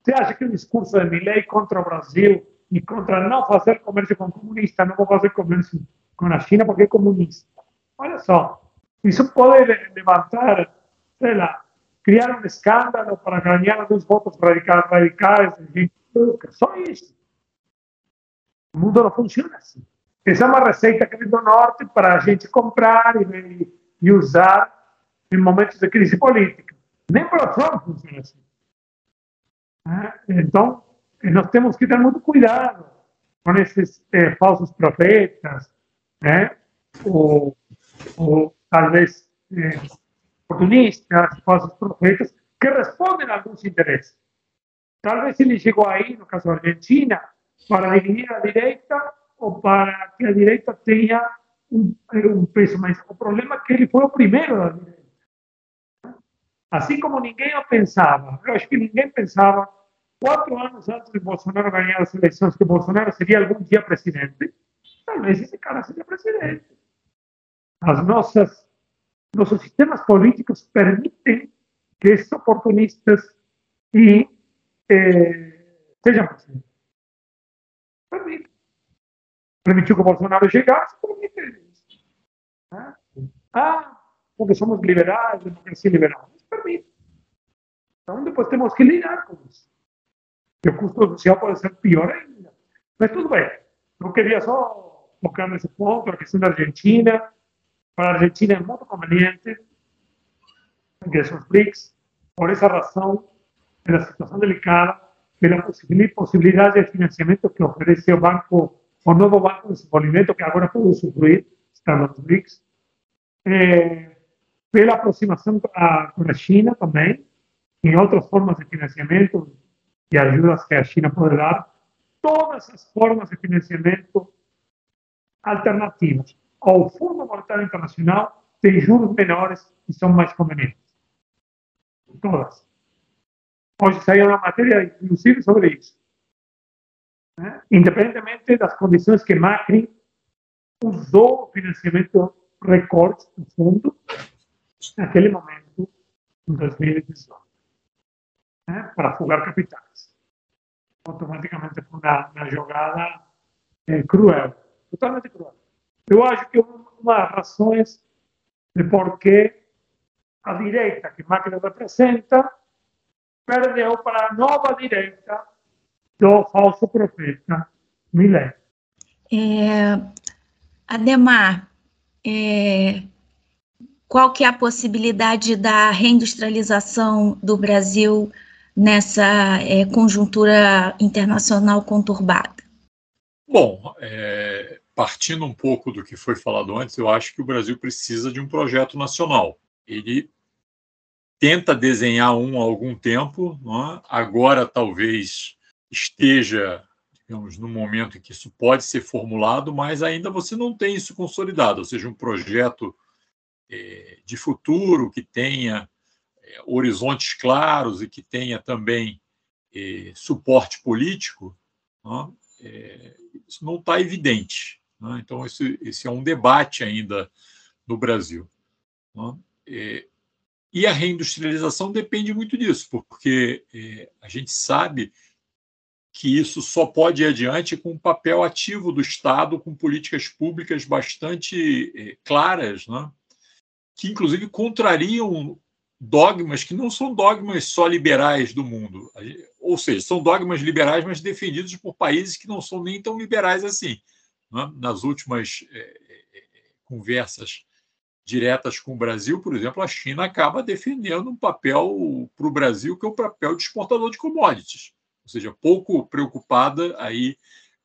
Você acha que o discurso de Milley contra o Brasil e contra não fazer comércio com comunista, não vou fazer comércio com a China porque é comunista? Olha só, isso pode levantar, sei lá, criar um escândalo para ganhar alguns votos radicais, radicais só isso. O mundo não funciona assim. Essa é uma receita que vem do norte para a gente comprar e, e usar em momentos de crise política. Nem para o Trump funciona assim. Então, nós temos que ter muito cuidado com esses eh, falsos profetas, né? ou, ou talvez eh, oportunistas, falsos profetas, que respondem a alguns interesses. Talvez ele chegou aí, no caso da Argentina, para dividir a direita ou para que a direita tenha um, um peso, mas o problema é que ele foi o primeiro da direita. Assim como ninguém pensava, eu acho que ninguém pensava quatro anos antes de Bolsonaro ganhar as eleições, que Bolsonaro seria algum dia presidente, talvez esse cara seja presidente. As nossas, nossos sistemas políticos permitem que esses oportunistas e, eh, sejam presidentes. Permite. Permitiu que o Bolsonaro chegasse, permite isso. Ah, porque somos liberais, democracia liberal. Permite. Então, depois temos que lidar com isso que o custo social pode ser pior ainda. Mas tudo bem. Não queria só focar nesse ponto, a questão da Argentina. Para a Argentina é muito conveniente que os BRICS, por essa razão, pela situação delicada, pela possibilidade de financiamento que oferece o banco, o novo Banco de Desenvolvimento, que agora pode usufruir, está nos BRICS, eh, pela aproximação a, com a China também, em outras formas de financiamento, e ajudas que a China pode dar, todas as formas de financiamento alternativas ao Fundo Monetário Internacional têm juros menores e são mais convenientes. Todas. Hoje saiu uma matéria, inclusive, sobre isso. Né? Independentemente das condições que Macri usou o financiamento recorde do fundo naquele momento, em 2018 né, para fugar capitais. Automaticamente foi uma, uma jogada é, cruel, totalmente cruel. Eu acho que uma das razões de por que a direita que Macri representa perdeu para a nova direita do falso profeta Millet. É, Ademar, é, qual que é a possibilidade da reindustrialização do Brasil nessa é, conjuntura internacional conturbada? Bom, é, partindo um pouco do que foi falado antes, eu acho que o Brasil precisa de um projeto nacional. Ele tenta desenhar um há algum tempo, é? agora talvez esteja digamos, no momento em que isso pode ser formulado, mas ainda você não tem isso consolidado, ou seja, um projeto é, de futuro que tenha é, horizontes claros e que tenha também é, suporte político, é, isso não está evidente. Então, esse, esse, é um debate ainda no Brasil. É, e a reindustrialização depende muito disso, porque é, a gente sabe que isso só pode ir adiante com um papel ativo do Estado, com políticas públicas bastante eh, claras, né? que inclusive contrariam dogmas que não são dogmas só liberais do mundo. Ou seja, são dogmas liberais, mas defendidos por países que não são nem tão liberais assim. Né? Nas últimas é, conversas diretas com o Brasil, por exemplo, a China acaba defendendo um papel para o Brasil que é o papel de exportador de commodities ou seja, pouco preocupada aí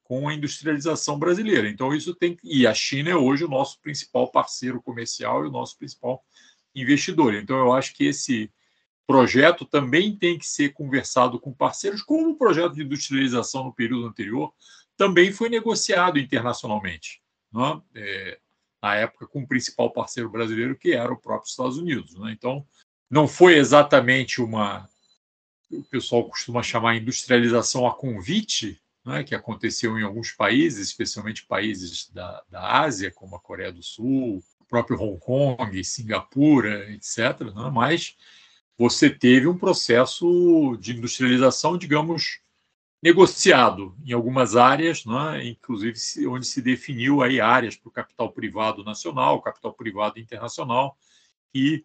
com a industrialização brasileira. Então isso tem e a China é hoje o nosso principal parceiro comercial e o nosso principal investidor. Então eu acho que esse projeto também tem que ser conversado com parceiros, como o projeto de industrialização no período anterior também foi negociado internacionalmente, né? é, na época com o principal parceiro brasileiro que era o próprio Estados Unidos. Né? Então não foi exatamente uma o pessoal costuma chamar industrialização a convite, né, que aconteceu em alguns países, especialmente países da, da Ásia, como a Coreia do Sul, o próprio Hong Kong, Singapura, etc. Né, mas você teve um processo de industrialização, digamos, negociado em algumas áreas, né, inclusive onde se definiu aí áreas para o capital privado nacional, capital privado internacional e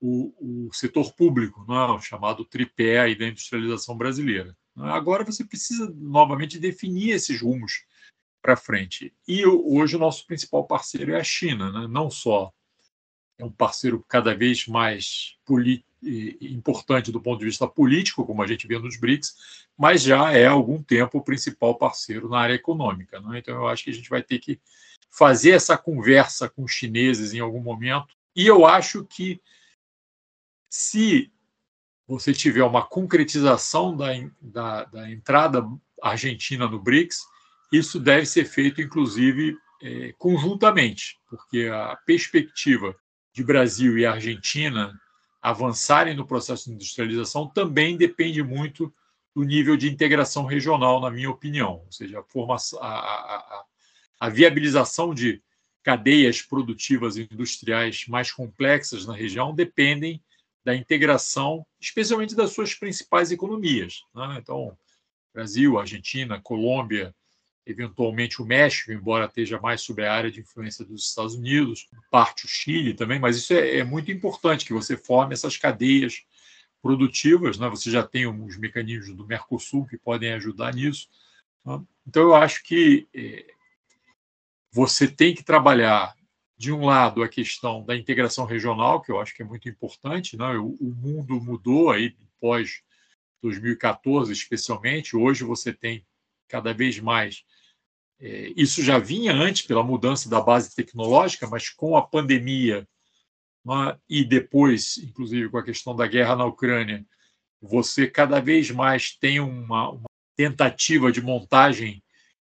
o, o setor público, não é? o chamado tripé aí da industrialização brasileira. Agora você precisa novamente definir esses rumos para frente. E hoje o nosso principal parceiro é a China, né? não só é um parceiro cada vez mais importante do ponto de vista político, como a gente vê nos BRICS, mas já é há algum tempo o principal parceiro na área econômica. Né? Então eu acho que a gente vai ter que fazer essa conversa com os chineses em algum momento. E eu acho que se você tiver uma concretização da, da, da entrada argentina no BRICS, isso deve ser feito, inclusive, é, conjuntamente, porque a perspectiva de Brasil e Argentina avançarem no processo de industrialização também depende muito do nível de integração regional, na minha opinião. Ou seja, a, formação, a, a, a viabilização de cadeias produtivas industriais mais complexas na região dependem da integração, especialmente das suas principais economias. Né? Então, Brasil, Argentina, Colômbia, eventualmente o México, embora esteja mais sob a área de influência dos Estados Unidos, parte o Chile também, mas isso é, é muito importante que você forme essas cadeias produtivas. Né? Você já tem os mecanismos do Mercosul que podem ajudar nisso. Né? Então, eu acho que é, você tem que trabalhar de um lado, a questão da integração regional, que eu acho que é muito importante. Né? O, o mundo mudou aí pós 2014, especialmente. Hoje você tem cada vez mais. É, isso já vinha antes pela mudança da base tecnológica, mas com a pandemia né? e depois, inclusive, com a questão da guerra na Ucrânia, você cada vez mais tem uma, uma tentativa de montagem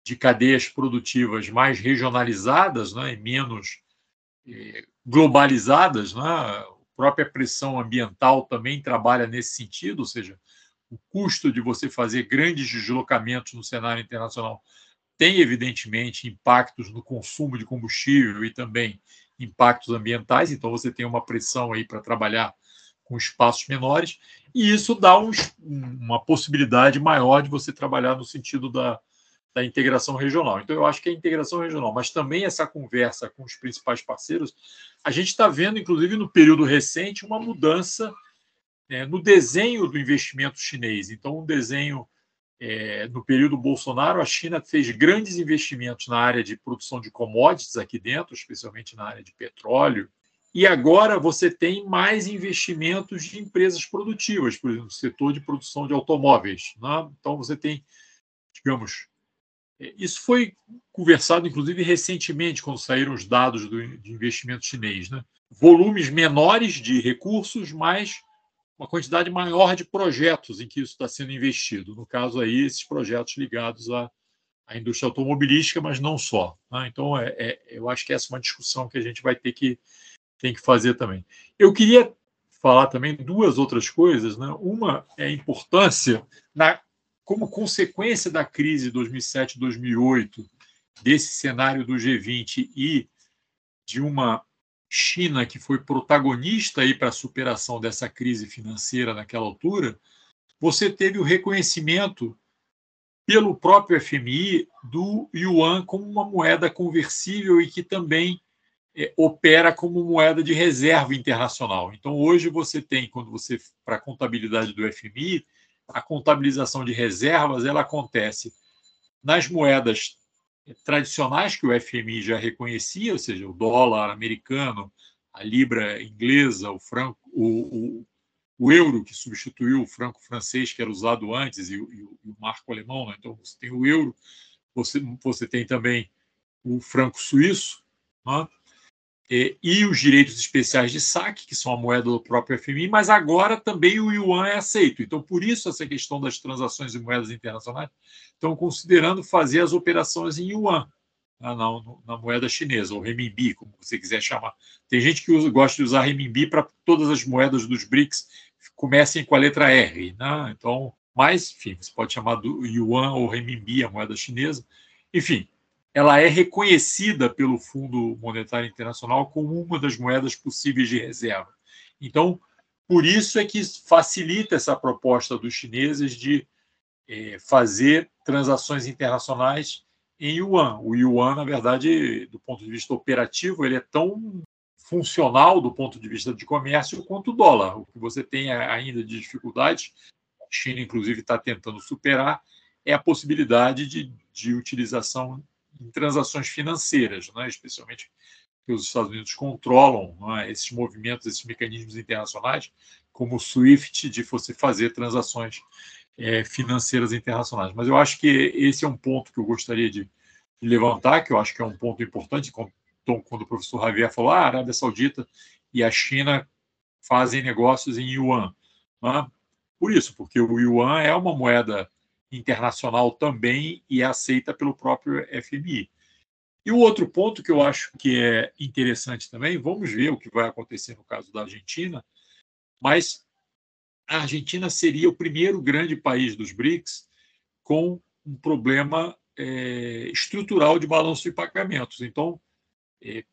de cadeias produtivas mais regionalizadas né, e menos globalizadas, né? a própria pressão ambiental também trabalha nesse sentido, ou seja, o custo de você fazer grandes deslocamentos no cenário internacional tem, evidentemente, impactos no consumo de combustível e também impactos ambientais, então você tem uma pressão aí para trabalhar com espaços menores, e isso dá um, uma possibilidade maior de você trabalhar no sentido da, da integração regional. Então, eu acho que a integração regional, mas também essa conversa com os principais parceiros, a gente está vendo, inclusive no período recente, uma mudança é, no desenho do investimento chinês. Então, um desenho é, no período Bolsonaro, a China fez grandes investimentos na área de produção de commodities aqui dentro, especialmente na área de petróleo. E agora você tem mais investimentos de empresas produtivas, por exemplo, no setor de produção de automóveis. Né? Então, você tem, digamos, isso foi conversado, inclusive, recentemente, quando saíram os dados do, de investimento chinês. Né? Volumes menores de recursos, mas uma quantidade maior de projetos em que isso está sendo investido. No caso aí, esses projetos ligados à, à indústria automobilística, mas não só. Né? Então, é, é, eu acho que essa é uma discussão que a gente vai ter que, tem que fazer também. Eu queria falar também duas outras coisas. Né? Uma é a importância, na, como consequência da crise de 2007-2008, desse cenário do G20 e de uma China, que foi protagonista aí para a superação dessa crise financeira naquela altura, você teve o reconhecimento pelo próprio FMI do yuan como uma moeda conversível e que também é, opera como moeda de reserva internacional. Então, hoje você tem, quando você para a contabilidade do FMI, a contabilização de reservas ela acontece nas moedas tradicionais que o FMI já reconhecia, ou seja, o dólar americano, a libra inglesa, o franco, o, o, o euro que substituiu o franco francês que era usado antes e, e, e o marco alemão. Né? Então você tem o euro, você você tem também o franco suíço, né? E, e, os direitos especiais de saque, que são a moeda do próprio FMI, mas agora também o yuan é aceito. Então, por isso, essa questão das transações em moedas internacionais estão considerando fazer as operações em yuan, na, na, na moeda chinesa, ou renminbi, como você quiser chamar. Tem gente que usa, gosta de usar renminbi para todas as moedas dos BRICS comecem com a letra R. Né? Então, mas, enfim, você pode chamar do yuan ou renminbi, a moeda chinesa. Enfim, ela é reconhecida pelo Fundo Monetário Internacional como uma das moedas possíveis de reserva. Então, por isso é que facilita essa proposta dos chineses de é, fazer transações internacionais em yuan. O yuan, na verdade, do ponto de vista operativo, ele é tão funcional do ponto de vista de comércio quanto o dólar. O que você tem ainda de dificuldade, a China, inclusive, está tentando superar, é a possibilidade de, de utilização em transações financeiras, né? especialmente que os Estados Unidos controlam né? esses movimentos, esses mecanismos internacionais, como o SWIFT, de você fazer transações é, financeiras internacionais. Mas eu acho que esse é um ponto que eu gostaria de, levantar, que eu acho que é um ponto importante, então, quando o professor Javier falou, ah, a Arábia Saudita e a China fazem negócios em yuan. Né? Por isso, porque o yuan é uma moeda internacional também e é aceita pelo próprio FMI. E o outro ponto que eu acho que é interessante também, vamos ver o que vai acontecer no caso da Argentina, mas a Argentina seria o primeiro grande país dos BRICS com um problema é, estrutural de balanço de pagamentos. Então, é,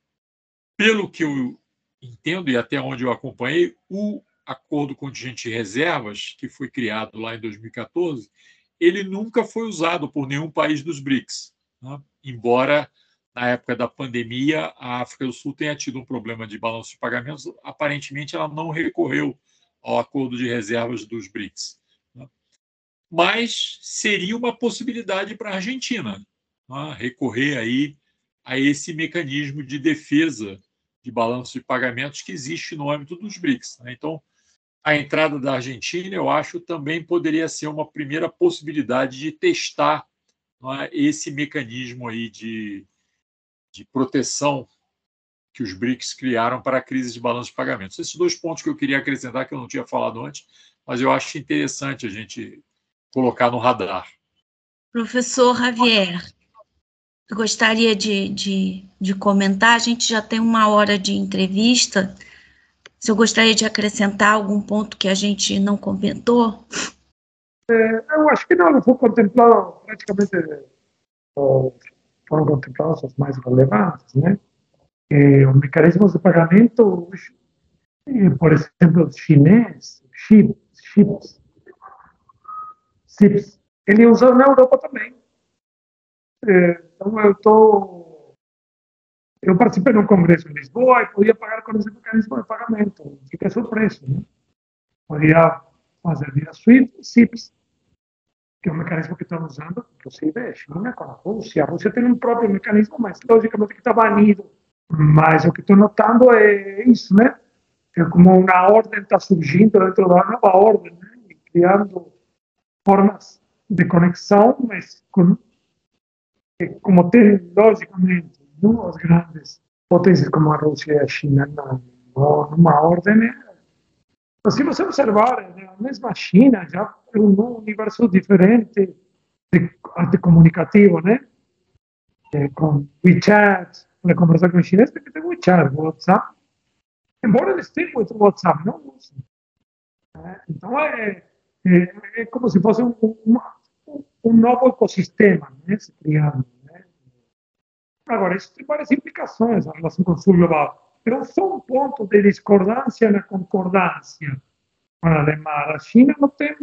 pelo que eu entendo e até onde eu acompanhei, o acordo contingente de reservas, que foi criado lá em 2014, ele nunca foi usado por nenhum país dos BRICS, né? embora na época da pandemia a África do Sul tenha tido um problema de balanço de pagamentos, aparentemente ela não recorreu ao acordo de reservas dos BRICS. Né? Mas seria uma possibilidade para a Argentina né? recorrer aí a esse mecanismo de defesa de balanço de pagamentos que existe no âmbito dos BRICS. Né? Então, a entrada da Argentina, eu acho, também poderia ser uma primeira possibilidade de testar é, esse mecanismo aí de, de proteção que os BRICS criaram para a crise de balanço de pagamentos. Esses dois pontos que eu queria acrescentar, que eu não tinha falado antes, mas eu acho interessante a gente colocar no radar. Professor Javier, gostaria de, de, de comentar, a gente já tem uma hora de entrevista, se eu gostaria de acrescentar algum ponto que a gente não comentou? É, eu acho que não, foi contemplado praticamente, foram contemplados os mais relevantes, né? É, os mecanismos de pagamento, por exemplo, chinês, chips, chips, chips, ele usa na Europa também. É, então eu estou eu participei de um congresso em Lisboa e podia pagar com esse mecanismo de pagamento. Fiquei surpreso. Né? Podia fazer via SWIFT, SIPS, que é um mecanismo que estão usando, inclusive a China com a Rússia. A Rússia tem um próprio mecanismo, mas logicamente que está banido. Mas o que estou notando é isso, né? É como uma ordem está surgindo dentro da nova ordem, né? E criando formas de conexão, mas com, como tem, logicamente, duas grandes potências como a Rússia e a China numa ordem Mas se você observar, a mesma China já é um universo diferente de, de comunicativo, né? É, com WeChat, para conversar com o chinês, tem que WeChat, WhatsApp. Embora eles tenham muito WhatsApp, não usam. É, então, é, como se fosse um, um, um novo ecossistema né, se criando. Agora, isso tem várias implicações na relação com o sul global. Pero só um ponto de discordância na concordância com a Alemã. A China não tem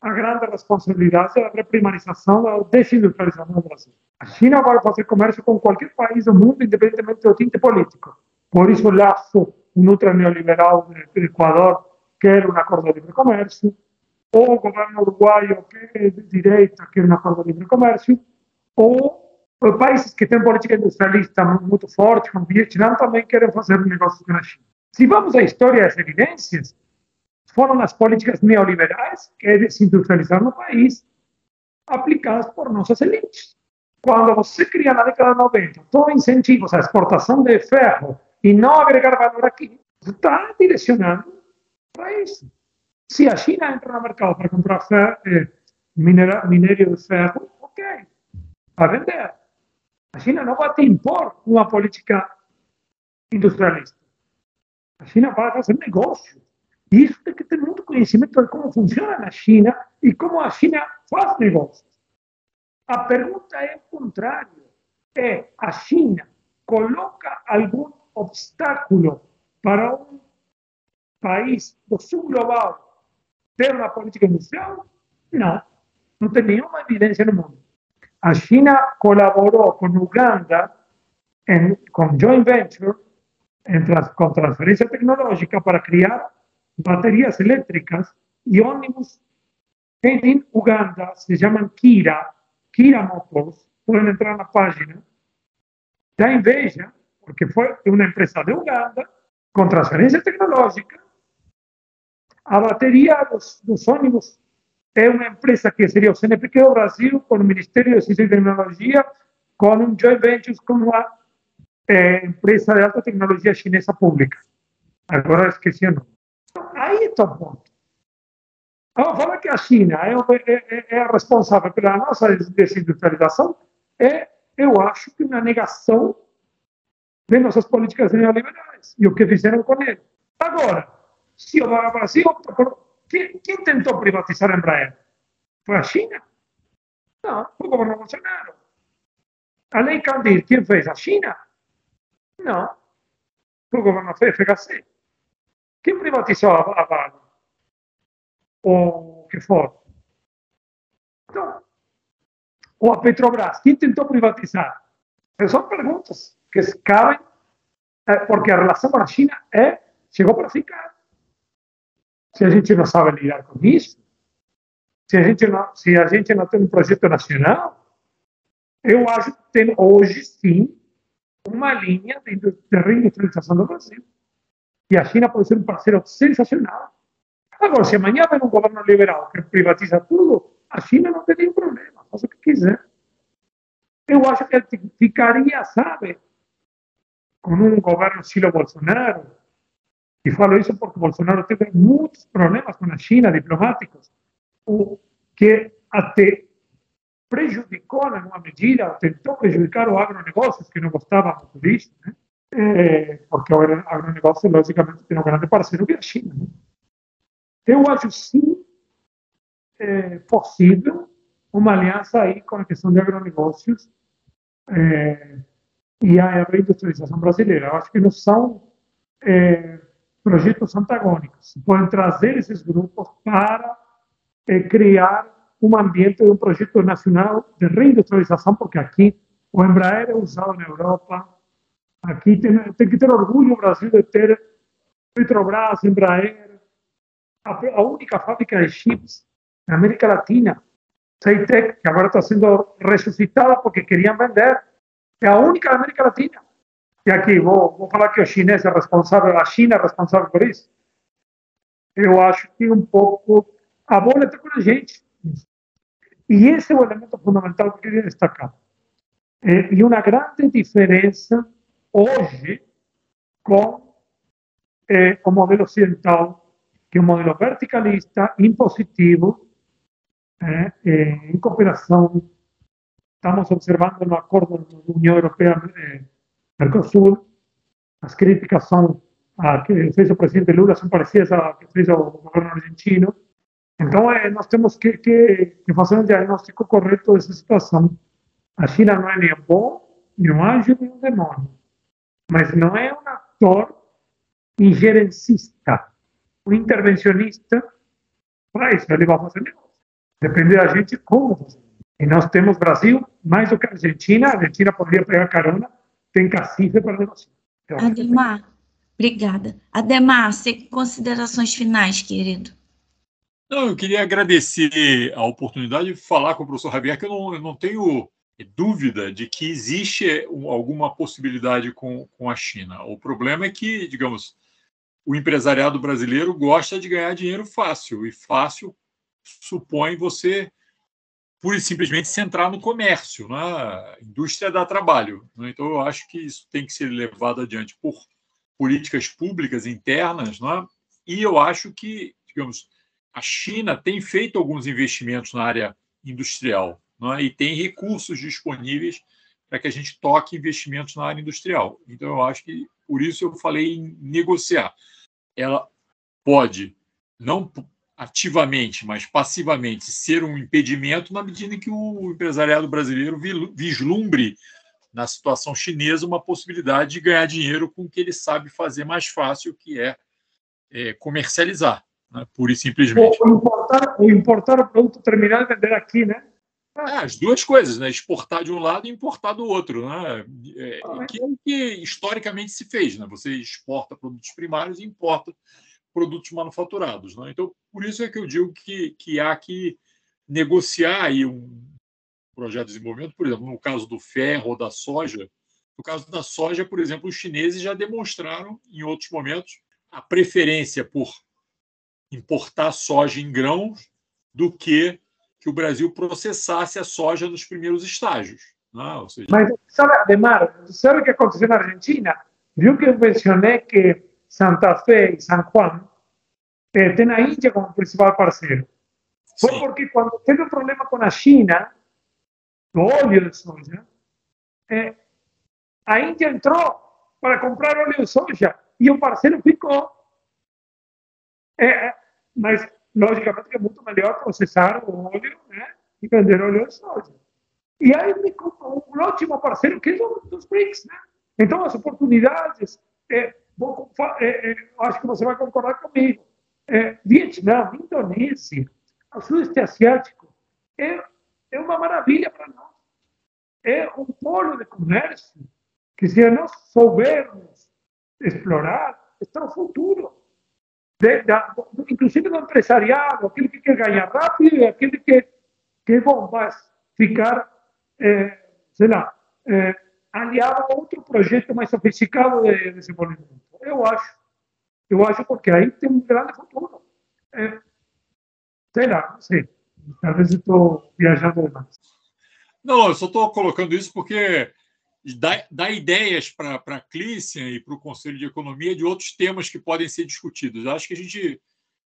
a grande responsabilidade da reprimarização, da desindustrialização do Brasil. A China vai fazer comércio com qualquer país do mundo, independentemente do tinte político. Por isso, o laço, um ultra neoliberal do Equador quer um acordo de livre comércio, ou o governo uruguaio, que é de direita, quer um acordo de livre comércio, ou países que têm política industrialista muito forte, como o Vietnã, também querem fazer negócios com a China. Se vamos à história das evidências, foram as políticas neoliberais que desindustrializaram o país, aplicadas por nossas elites. Quando você cria na década de 90 todos incentivos à exportação de ferro e não agregar valor aqui, você está direcionando para isso. Se a China entra no mercado para comprar ferro, eh, minério de ferro, ok, vai vender. A China não vai te impor uma política industrialista. A China vai fazer negócio. E isso tem que ter muito conhecimento de como funciona na China e como a China faz negócios. A pergunta é o contrário. É, a China coloca algum obstáculo para um país do sul global ter política industrial? Não. Não tem nenhuma evidência no mundo. A China colaborou com Uganda em, com joint venture com transferência tecnológica para criar baterias eléctricas y ómnibus. En Uganda se llaman Kira, Kira Motors, pueden entrar en la página, da inveja, porque fue una empresa de Uganda, con transferencia tecnológica, a batería dos, dos ómnibus é uma empresa que seria o CNPq do Brasil, com o Ministério de Ciência e Tecnologia, com um joint venture com uma é, empresa de alta tecnologia chinesa pública. Agora esqueci o nome. Aí está o ponto. Vamos falar que a China é, é, é, responsável pela nossa desindustrialização, é, eu acho que uma negação de nossas políticas neoliberais e o que fizeram com ele. Agora, se o Brasil quem, quem tentou privatizar a Embraer? Foi a China? Não, foi o governo Bolsonaro. A lei Candir, quem fez? A China? Não, foi o governo FHC. Quem privatizou a, Vale? Ou o que for? Então, ou a Petrobras, quem tentou privatizar? São perguntas que cabem, eh, porque a relação com a China é, chegou para ficar. Se a gente não sabe lidar com isso, se a gente não, se a gente não tem um projeto nacional, eu acho que tem hoje sim uma linha de, de reindustrialização do Brasil. E a China pode ser um parceiro sensacional. Agora, se amanhã vem um governo liberal que privatiza tudo, a China não tem nenhum problema, faz o que quiser. Eu acho que ficaria, sabe, com um governo estilo Bolsonaro, e falo isso porque Bolsonaro teve muitos problemas com a China, diplomáticos, o que até prejudicou, em uma medida, tentou prejudicar o agronegócio, que não gostava muito disso, né? é, porque o agronegócio, logicamente, tem um grande parceiro que é a China. Né? Eu acho, sim, é, possível uma aliança aí com a questão de agronegócios é, e a reindustrialização brasileira. Eu acho que não são é, projetos antagônicos. Podem trazer esses grupos para é, criar um ambiente de um projeto nacional de reindustrialização, porque aqui o Embraer é usado na Europa, Aqui tem, tem que ter orgulho o Brasil de ter Petrobras, Embraer, a, única fábrica de chips na América Latina, Ceitec, que agora está sendo ressuscitada porque queriam vender, é a única da América Latina. E aqui vou, vou falar que o chinês é responsável, a China é responsável por isso. Eu acho que um pouco a bola está com a gente. E esse é o elemento fundamental que eu queria destacar. É, e uma grande diferença hoje com eh, o modelo ocidental que é um modelo verticalista, impositivo, é, é, em cooperação. Estamos observando no acordo da União Europeia-Mercosul, as críticas são a que fez o presidente Lula são parecidas a que fez o governo argentino. Então, é, nós temos que, que, que, fazer um diagnóstico correto dessa situação. A China não é nem bom, nem um anjo, nem um demônio. Mas não é um ator injerencista, um intervencionista. Para isso, ele vai fazer negócio. Depende da gente como. E nós temos Brasil, mais do que a Argentina. A Argentina poderia pegar carona, tem cacife para negociar. Ademar, obrigada. Ademar, considerações finais, querido. Não, eu queria agradecer a oportunidade de falar com o professor Javier, que eu não, eu não tenho dúvida de que existe alguma possibilidade com, com a China. O problema é que, digamos, o empresariado brasileiro gosta de ganhar dinheiro fácil, e fácil supõe você pura e simplesmente centrar no comércio, na né? indústria dá trabalho. Né? Então, eu acho que isso tem que ser levado adiante por políticas públicas internas, né? e eu acho que, digamos, a China tem feito alguns investimentos na área industrial é? e tem recursos disponíveis para que a gente toque investimentos na área industrial. Então, eu acho que por isso eu falei em negociar. Ela pode, não ativamente, mas passivamente, ser um impedimento na medida em que o empresariado brasileiro vislumbre na situação chinesa uma possibilidade de ganhar dinheiro com o que ele sabe fazer mais fácil, que é, é comercializar né, pura e simplesmente. Ou importar, ou importar o produto terminado e vender aqui, né? É, as duas coisas, né? Exportar de um lado e importar do outro, né? É, ah, que é o que historicamente se fez, né? Você exporta produtos primários e importa produtos manufaturados, né? Então, por isso é que eu digo que, que há que negociar aí um projeto de desenvolvimento, por exemplo, no caso do ferro ou da soja. No caso da soja, por exemplo, os chineses já demonstraram em outros momentos a preferência por importar soja em grãos do que que o Brasil processasse a soja nos primeiros estágios. Né? Seja... Mas, sabe, Ademar, sabe o que aconteceu na Argentina? Viu que eu mencionei que Santa Fe e San Juan eh, a Índia como principal parceiro. Foi porque quando teve um problema com a China, do óleo de soja, eh, a Índia entrou para comprar óleo de soja e o parceiro ficou. Eh, mas, logicamente, é muito melhor processar o óleo né, e vender óleo de soja. E aí ficou um ótimo parceiro que é dos BRICS. Né? Então, as oportunidades, é, vou, é, é, acho que você vai concordar comigo. É, Vietnã, Indonésia, o Sudeste Asiático, é, é uma maravilha para nós. É um polo de comércio que, se nós soubermos explorar, está no futuro de, da, inclusive do empresariado, aquele que quer ganhar rápido aquele que, que bom, vai ficar, é, sei lá, é, aliado a outro projeto mais sofisticado de desenvolvimento. Eu acho. Eu acho porque aí tem um grande futuro. É, sei lá, não sei. Talvez eu estou viajando demais. Não, eu só estou colocando isso porque dá, dá ideias para a Clícia e para o Conselho de Economia de outros temas que podem ser discutidos. Acho que a gente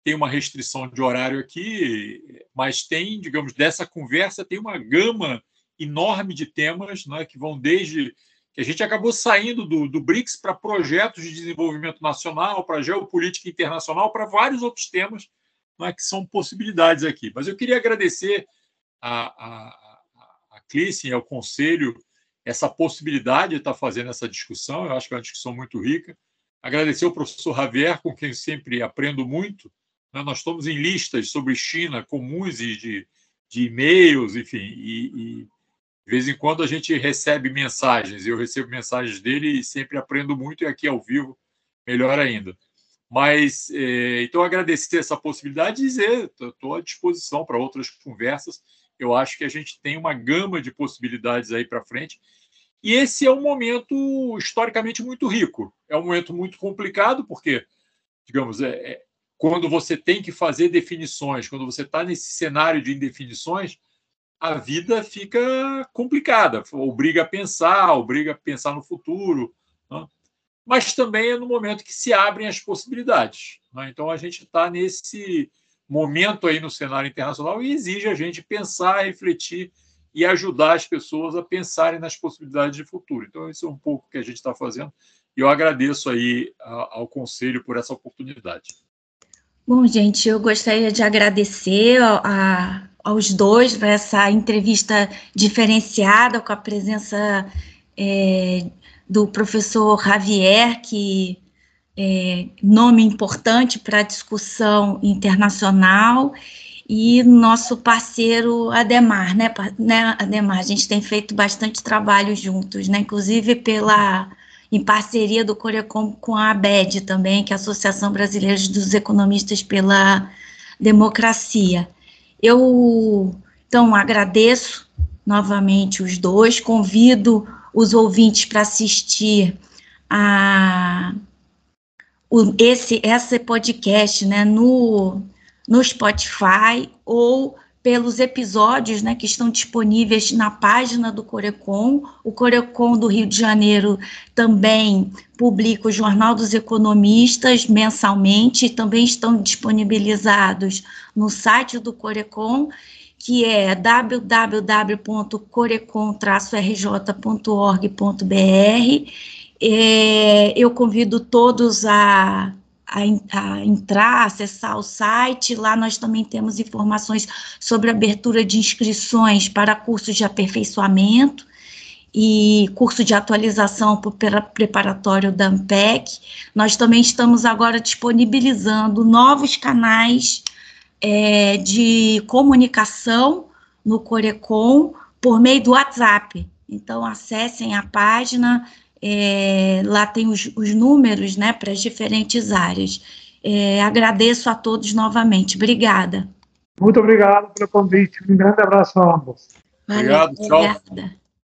tem uma restrição de horário aqui, mas tem, digamos, dessa conversa, tem uma gama enorme de temas né, que vão desde que a gente acabou saindo do, do BRICS para projetos de desenvolvimento nacional, para geopolítica internacional, para vários outros temas né, que são possibilidades aqui. Mas eu queria agradecer a, a, a ao Conselho essa possibilidade de estar fazendo essa discussão. Eu acho que é uma discussão muito rica. Agradecer ao professor Javier, com quem sempre aprendo muito. Né? Nós estamos em listas sobre China comuns e de, de e-mails, enfim, e, e de vez em quando a gente recebe mensagens. Eu recebo mensagens dele e sempre aprendo muito, e aqui ao vivo, melhor ainda. Mas, é, então, agradecer essa possibilidade e dizer, estou à disposição para outras conversas eu acho que a gente tem uma gama de possibilidades aí para frente. E esse é um momento historicamente muito rico. É um momento muito complicado, porque, digamos, é, é quando você tem que fazer definições, quando você está nesse cenário de indefinições, a vida fica complicada, obriga a pensar, obriga a pensar no futuro. Né? mas também é no momento que se abrem as possibilidades. Né? Então, a gente está nesse momento aí no cenário internacional e exige a gente pensar, refletir e ajudar as pessoas a pensarem nas possibilidades de futuro. Então, isso é um pouco que a gente está fazendo e eu agradeço aí ao Conselho por essa oportunidade. Bom, gente, eu gostaria de agradecer a, aos dois por essa entrevista diferenciada com a presença é, do professor Javier, que é nome importante para a discussão internacional, e nosso parceiro Ademar, né, né, Ademar? A gente tem feito bastante trabalho juntos, né, inclusive pela em parceria do Corecom com a ABED também, que é a Associação Brasileira dos Economistas pela Democracia. Eu, então, agradeço novamente os dois, convido os ouvintes para assistir a o, esse, esse podcast né, no, no Spotify ou pelos episódios né, que estão disponíveis na página do Corecon. O Corecon do Rio de Janeiro também publica o Jornal dos Economistas mensalmente, também estão disponibilizados no site do Corecon que é www.corecon-rj.org.br. É, eu convido todos a, a, a, entrar, acessar o site. Lá nós também temos informações sobre abertura de inscrições para cursos de aperfeiçoamento e curso de atualização para preparatório da AMPEC. Nós também estamos agora disponibilizando novos canais é, de comunicação no Corecon por meio do WhatsApp. Então, acessem a página, é, lá tem os, os números né, para as diferentes áreas. É, agradeço a todos novamente. Obrigada. Muito obrigado pelo convite. Um grande abraço a ambos. Valeu, obrigado, tchau. Obrigada.